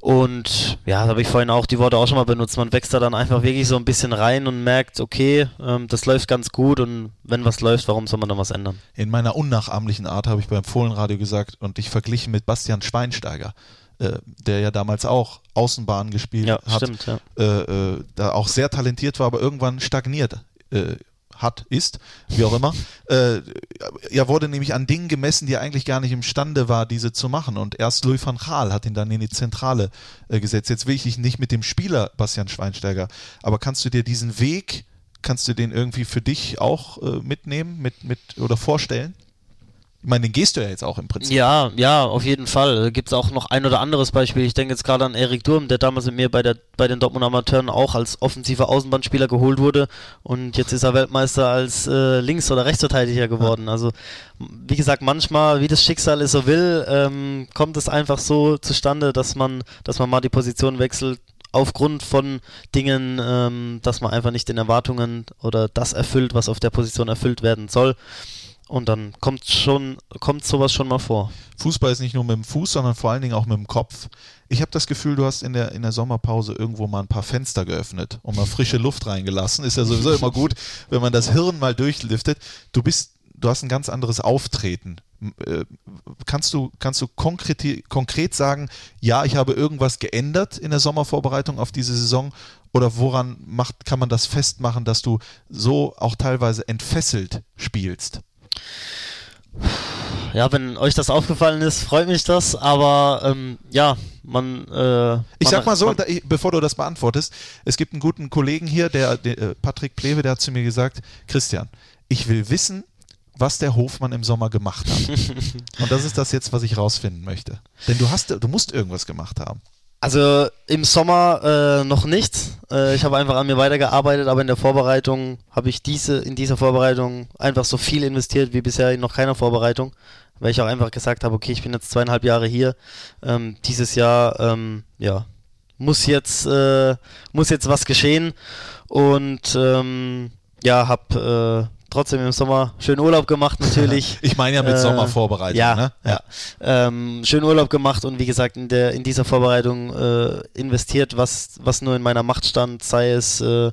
Und ja, da habe ich vorhin auch die Worte auch schon mal benutzt. Man wächst da dann einfach wirklich so ein bisschen rein und merkt, okay, ähm, das läuft ganz gut und wenn was läuft, warum soll man dann was ändern?
In meiner unnachahmlichen Art habe ich beim Fohlenradio gesagt und dich verglichen mit Bastian Schweinsteiger, äh, der ja damals auch Außenbahn gespielt
ja,
hat,
stimmt, ja.
äh, äh, da auch sehr talentiert war, aber irgendwann stagniert äh, hat, ist, wie auch immer, äh, ja, wurde nämlich an Dingen gemessen, die er eigentlich gar nicht imstande war, diese zu machen. Und erst Louis van Gaal hat ihn dann in die Zentrale äh, gesetzt. Jetzt will ich dich nicht mit dem Spieler Bastian Schweinsteiger, aber kannst du dir diesen Weg, kannst du den irgendwie für dich auch äh, mitnehmen mit, mit, oder vorstellen? Ich meine, den gehst du ja jetzt auch im Prinzip.
Ja, ja, auf jeden Fall. Gibt es auch noch ein oder anderes Beispiel. Ich denke jetzt gerade an Erik Durm, der damals mit mir bei, der, bei den Dortmund Amateuren auch als offensiver Außenbahnspieler geholt wurde und jetzt ist er Weltmeister als äh, Links- oder Rechtsverteidiger geworden. Also, wie gesagt, manchmal, wie das Schicksal es so will, ähm, kommt es einfach so zustande, dass man, dass man mal die Position wechselt, aufgrund von Dingen, ähm, dass man einfach nicht den Erwartungen oder das erfüllt, was auf der Position erfüllt werden soll. Und dann kommt schon, kommt sowas schon mal vor.
Fußball ist nicht nur mit dem Fuß, sondern vor allen Dingen auch mit dem Kopf. Ich habe das Gefühl, du hast in der, in der Sommerpause irgendwo mal ein paar Fenster geöffnet und mal frische Luft reingelassen. Ist ja sowieso immer gut, wenn man das Hirn mal durchliftet. Du bist, du hast ein ganz anderes Auftreten. Äh, kannst du, kannst du konkret, konkret sagen, ja, ich habe irgendwas geändert in der Sommervorbereitung auf diese Saison oder woran macht, kann man das festmachen, dass du so auch teilweise entfesselt spielst?
Ja, wenn euch das aufgefallen ist, freut mich das, aber ähm, ja, man. Äh,
ich sag mal so,
man,
da, bevor du das beantwortest, es gibt einen guten Kollegen hier, der, der äh, Patrick Plewe, der hat zu mir gesagt, Christian, ich will wissen, was der Hofmann im Sommer gemacht hat. Und das ist das jetzt, was ich rausfinden möchte. Denn du hast, du musst irgendwas gemacht haben.
Also im Sommer äh, noch nichts. Äh, ich habe einfach an mir weitergearbeitet, aber in der Vorbereitung habe ich diese, in dieser Vorbereitung einfach so viel investiert wie bisher in noch keiner Vorbereitung, weil ich auch einfach gesagt habe, okay, ich bin jetzt zweieinhalb Jahre hier. Ähm, dieses Jahr, ähm, ja, muss jetzt, äh, muss jetzt was geschehen und ähm, ja, hab äh, trotzdem im Sommer schön Urlaub gemacht natürlich.
Ich meine ja mit
Äh,
Sommervorbereitung,
ja,
ne?
ja. Ähm, schön Urlaub gemacht und wie gesagt in der in dieser Vorbereitung äh, investiert, was was nur in meiner Macht stand, sei es äh,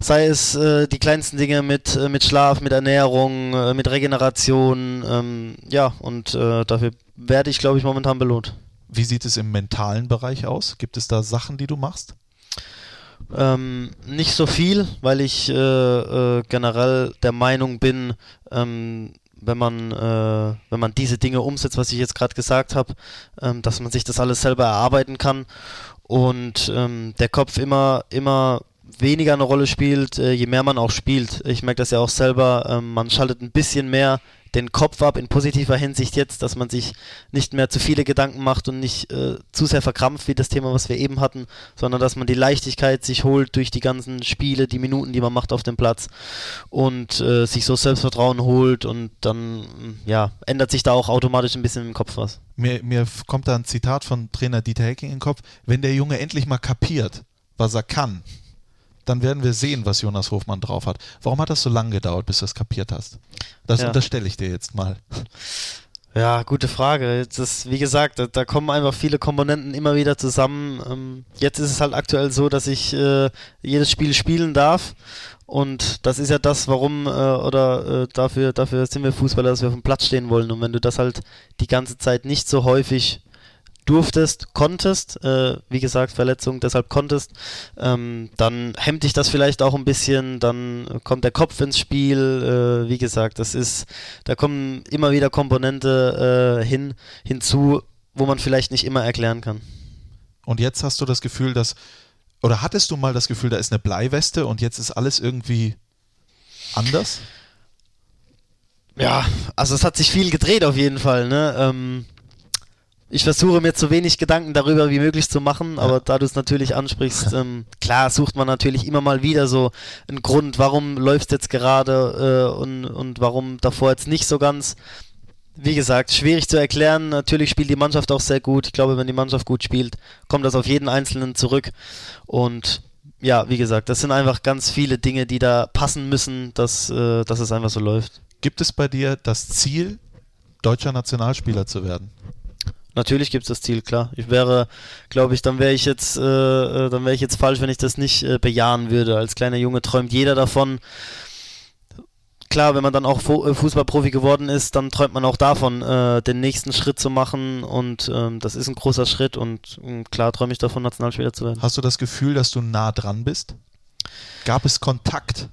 sei es äh, die kleinsten Dinge mit äh, mit Schlaf, mit Ernährung, äh, mit Regeneration, ähm, ja und dafür werde ich glaube ich momentan belohnt.
Wie sieht es im mentalen Bereich aus? Gibt es da Sachen, die du machst?
Ähm, nicht so viel, weil ich äh, äh, generell der Meinung bin, ähm, wenn man, äh, wenn man diese Dinge umsetzt, was ich jetzt gerade gesagt habe, ähm, dass man sich das alles selber erarbeiten kann und ähm, der Kopf immer, immer weniger eine Rolle spielt, äh, je mehr man auch spielt. Ich merke das ja auch selber, ähm, man schaltet ein bisschen mehr den Kopf ab in positiver Hinsicht jetzt, dass man sich nicht mehr zu viele Gedanken macht und nicht äh, zu sehr verkrampft wie das Thema, was wir eben hatten, sondern dass man die Leichtigkeit sich holt durch die ganzen Spiele, die Minuten, die man macht auf dem Platz und äh, sich so Selbstvertrauen holt und dann mm, ja ändert sich da auch automatisch ein bisschen im Kopf was.
Mir, mir kommt da ein Zitat von Trainer Dieter Hecking in den Kopf. Wenn der Junge endlich mal kapiert, was er kann, dann werden wir sehen, was Jonas Hofmann drauf hat. Warum hat das so lange gedauert, bis du es kapiert hast? Das
Ja.
unterstelle ich dir jetzt mal.
Ja, gute Frage. Das ist, wie gesagt, da, da kommen einfach viele Komponenten immer wieder zusammen. Ähm, jetzt ist es halt aktuell so, dass ich äh, jedes Spiel spielen darf. Und das ist ja das, warum äh, oder äh, dafür, dafür sind wir Fußballer, dass wir auf dem Platz stehen wollen. Und wenn du das halt die ganze Zeit nicht so häufig durftest, konntest, äh, wie gesagt, Verletzung, deshalb konntest, ähm, dann hemmt dich das vielleicht auch ein bisschen, dann kommt der Kopf ins Spiel, äh, wie gesagt, das ist, da kommen immer wieder Komponente äh, hin, hinzu, wo man vielleicht nicht immer erklären kann.
Und jetzt hast du das Gefühl, dass, oder hattest du mal das Gefühl, da ist eine Bleiweste und jetzt ist alles irgendwie anders?
Ja, also es hat sich viel gedreht auf jeden Fall, ne? Ähm, ich versuche mir so wenig Gedanken darüber wie möglich zu machen, aber da du es natürlich ansprichst, ähm, klar sucht man natürlich immer mal wieder so einen Grund, warum läuft jetzt gerade äh, und, und warum davor jetzt nicht so ganz. Wie gesagt, schwierig zu erklären. Natürlich spielt die Mannschaft auch sehr gut. Ich glaube, wenn die Mannschaft gut spielt, kommt das auf jeden Einzelnen zurück. Und ja, wie gesagt, das sind einfach ganz viele Dinge, die da passen müssen, dass, äh, dass es einfach so läuft.
Gibt es bei dir das Ziel, deutscher Nationalspieler zu werden?
Natürlich gibt es das Ziel, klar. Ich wäre, glaube ich, dann wäre ich jetzt, äh, äh, dann wäre ich jetzt falsch, wenn ich das nicht äh, bejahen würde. Als kleiner Junge träumt jeder davon. Klar, wenn man dann auch Fu äh, Fußballprofi geworden ist, dann träumt man auch davon, äh, den nächsten Schritt zu machen und ähm, das ist ein großer Schritt und klar träume ich davon, Nationalspieler zu werden.
Hast du das Gefühl, dass du nah dran bist? Gab es Kontakt?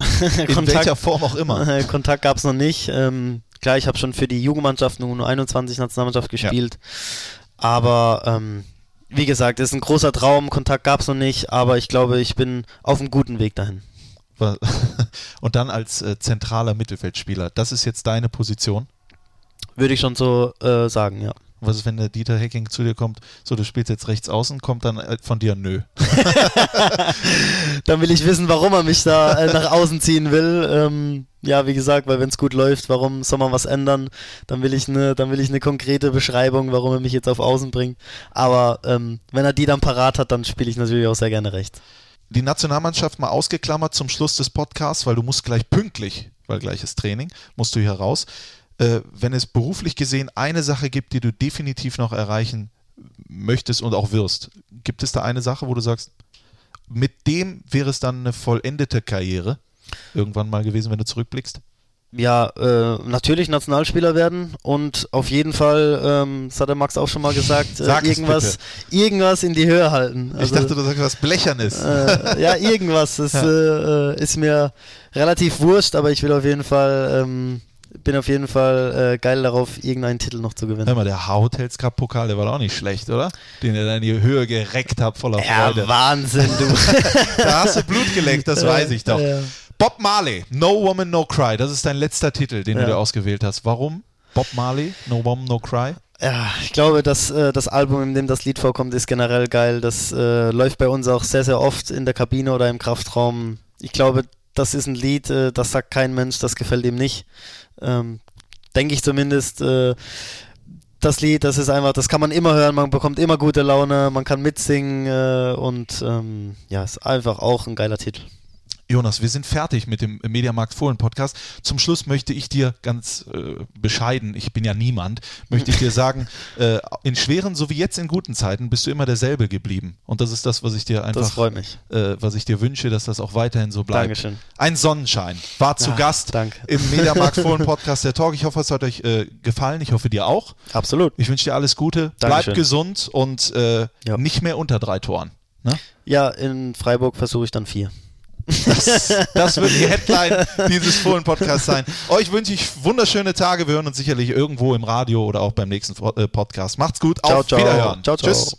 In
Kontakt-
welcher Form auch immer.
Kontakt gab es noch nicht. Ähm, klar, ich habe schon für die Jugendmannschaft nur 21 Nationalmannschaft gespielt. Aber ähm, wie gesagt, ist ein großer Traum. Kontakt gab es noch nicht, aber ich glaube, ich bin auf einem guten Weg dahin.
Und dann als äh, zentraler Mittelfeldspieler. Das ist jetzt deine Position.
Würde ich schon so äh, sagen, ja.
Was ist, wenn der Dieter Hecking zu dir kommt, so du spielst jetzt rechts außen, kommt dann äh, von dir nö.
Dann will ich wissen, warum er mich da äh, nach außen ziehen will. Ähm, ja, wie gesagt, weil wenn es gut läuft, warum soll man was ändern? Dann will ich eine, dann will ich eine konkrete Beschreibung, warum er mich jetzt auf Außen bringt. Aber ähm, wenn er die dann parat hat, dann spiele ich natürlich auch sehr gerne rechts.
Die Nationalmannschaft mal ausgeklammert zum Schluss des Podcasts, weil du musst gleich pünktlich, weil gleiches Training, musst du hier raus. Äh, wenn es beruflich gesehen eine Sache gibt, die du definitiv noch erreichen möchtest und auch wirst, gibt es da eine Sache, wo du sagst, mit dem wäre es dann eine vollendete Karriere irgendwann mal gewesen, wenn du zurückblickst?
Ja, äh, natürlich Nationalspieler werden und auf jeden Fall, ähm, das hat der Max auch schon mal gesagt, äh, irgendwas, irgendwas in die Höhe halten.
ich
Also,
dachte, du sagst was Blechernes.
äh, ja, irgendwas. Das äh, äh, ist mir relativ wurscht, aber ich will auf jeden Fall, ähm, bin auf jeden Fall äh, geil darauf, irgendeinen Titel noch zu
Hör
gewinnen.
mal, der Hotels Cup Pokal, der war doch auch nicht schlecht, oder? Den er dann in die Höhe gereckt hat, voller Freude.
Ja, Wahnsinn, du.
Da hast du Blut geleckt, das weiß ich doch.
Ja.
Bob Marley, No Woman, No Cry. Das ist dein letzter Titel, den du
Ja.
dir ausgewählt hast. Warum? Bob Marley, No Woman, No Cry.
Ja, ich glaube, dass äh, das Album, in dem das Lied vorkommt, ist generell geil. Das äh, läuft bei uns auch sehr, sehr oft in der Kabine oder im Kraftraum. Ich glaube, das ist ein Lied, äh, das sagt kein Mensch, das gefällt ihm nicht. Ähm, Denke ich zumindest. Äh, das Lied, das ist einfach, das kann man immer hören, man bekommt immer gute Laune, man kann mitsingen äh, und ähm, ja, ist einfach auch ein geiler Titel.
Jonas, wir sind fertig mit dem Mediamarkt Fohlen Podcast. Zum Schluss möchte ich dir ganz äh, bescheiden, ich bin ja niemand, möchte ich dir sagen, äh, in schweren sowie jetzt in guten Zeiten bist du immer derselbe geblieben. Und das ist das, was ich dir einfach,
Das freut mich.
Äh, was ich dir wünsche, dass das auch weiterhin so bleibt.
Dankeschön.
Ein Sonnenschein. War zu
Ah,
Gast
danke.
im Mediamarkt Fohlen Podcast der Talk. Ich hoffe, es hat euch äh, gefallen. Ich hoffe, dir auch.
Absolut.
Ich wünsche dir alles Gute. Bleib
Dankeschön.
gesund und äh,
Ja.
nicht mehr unter drei Toren. Ne?
Ja, in Freiburg versuche ich dann vier.
Das wird die Headline dieses Fohlen-Podcasts sein. Euch wünsche ich wunderschöne Tage. Wir hören uns sicherlich irgendwo im Radio oder auch beim nächsten äh, Podcast. Macht's gut.
Ciao,
Auf
ciao.
Wiederhören.
Ciao, ciao.
Tschüss.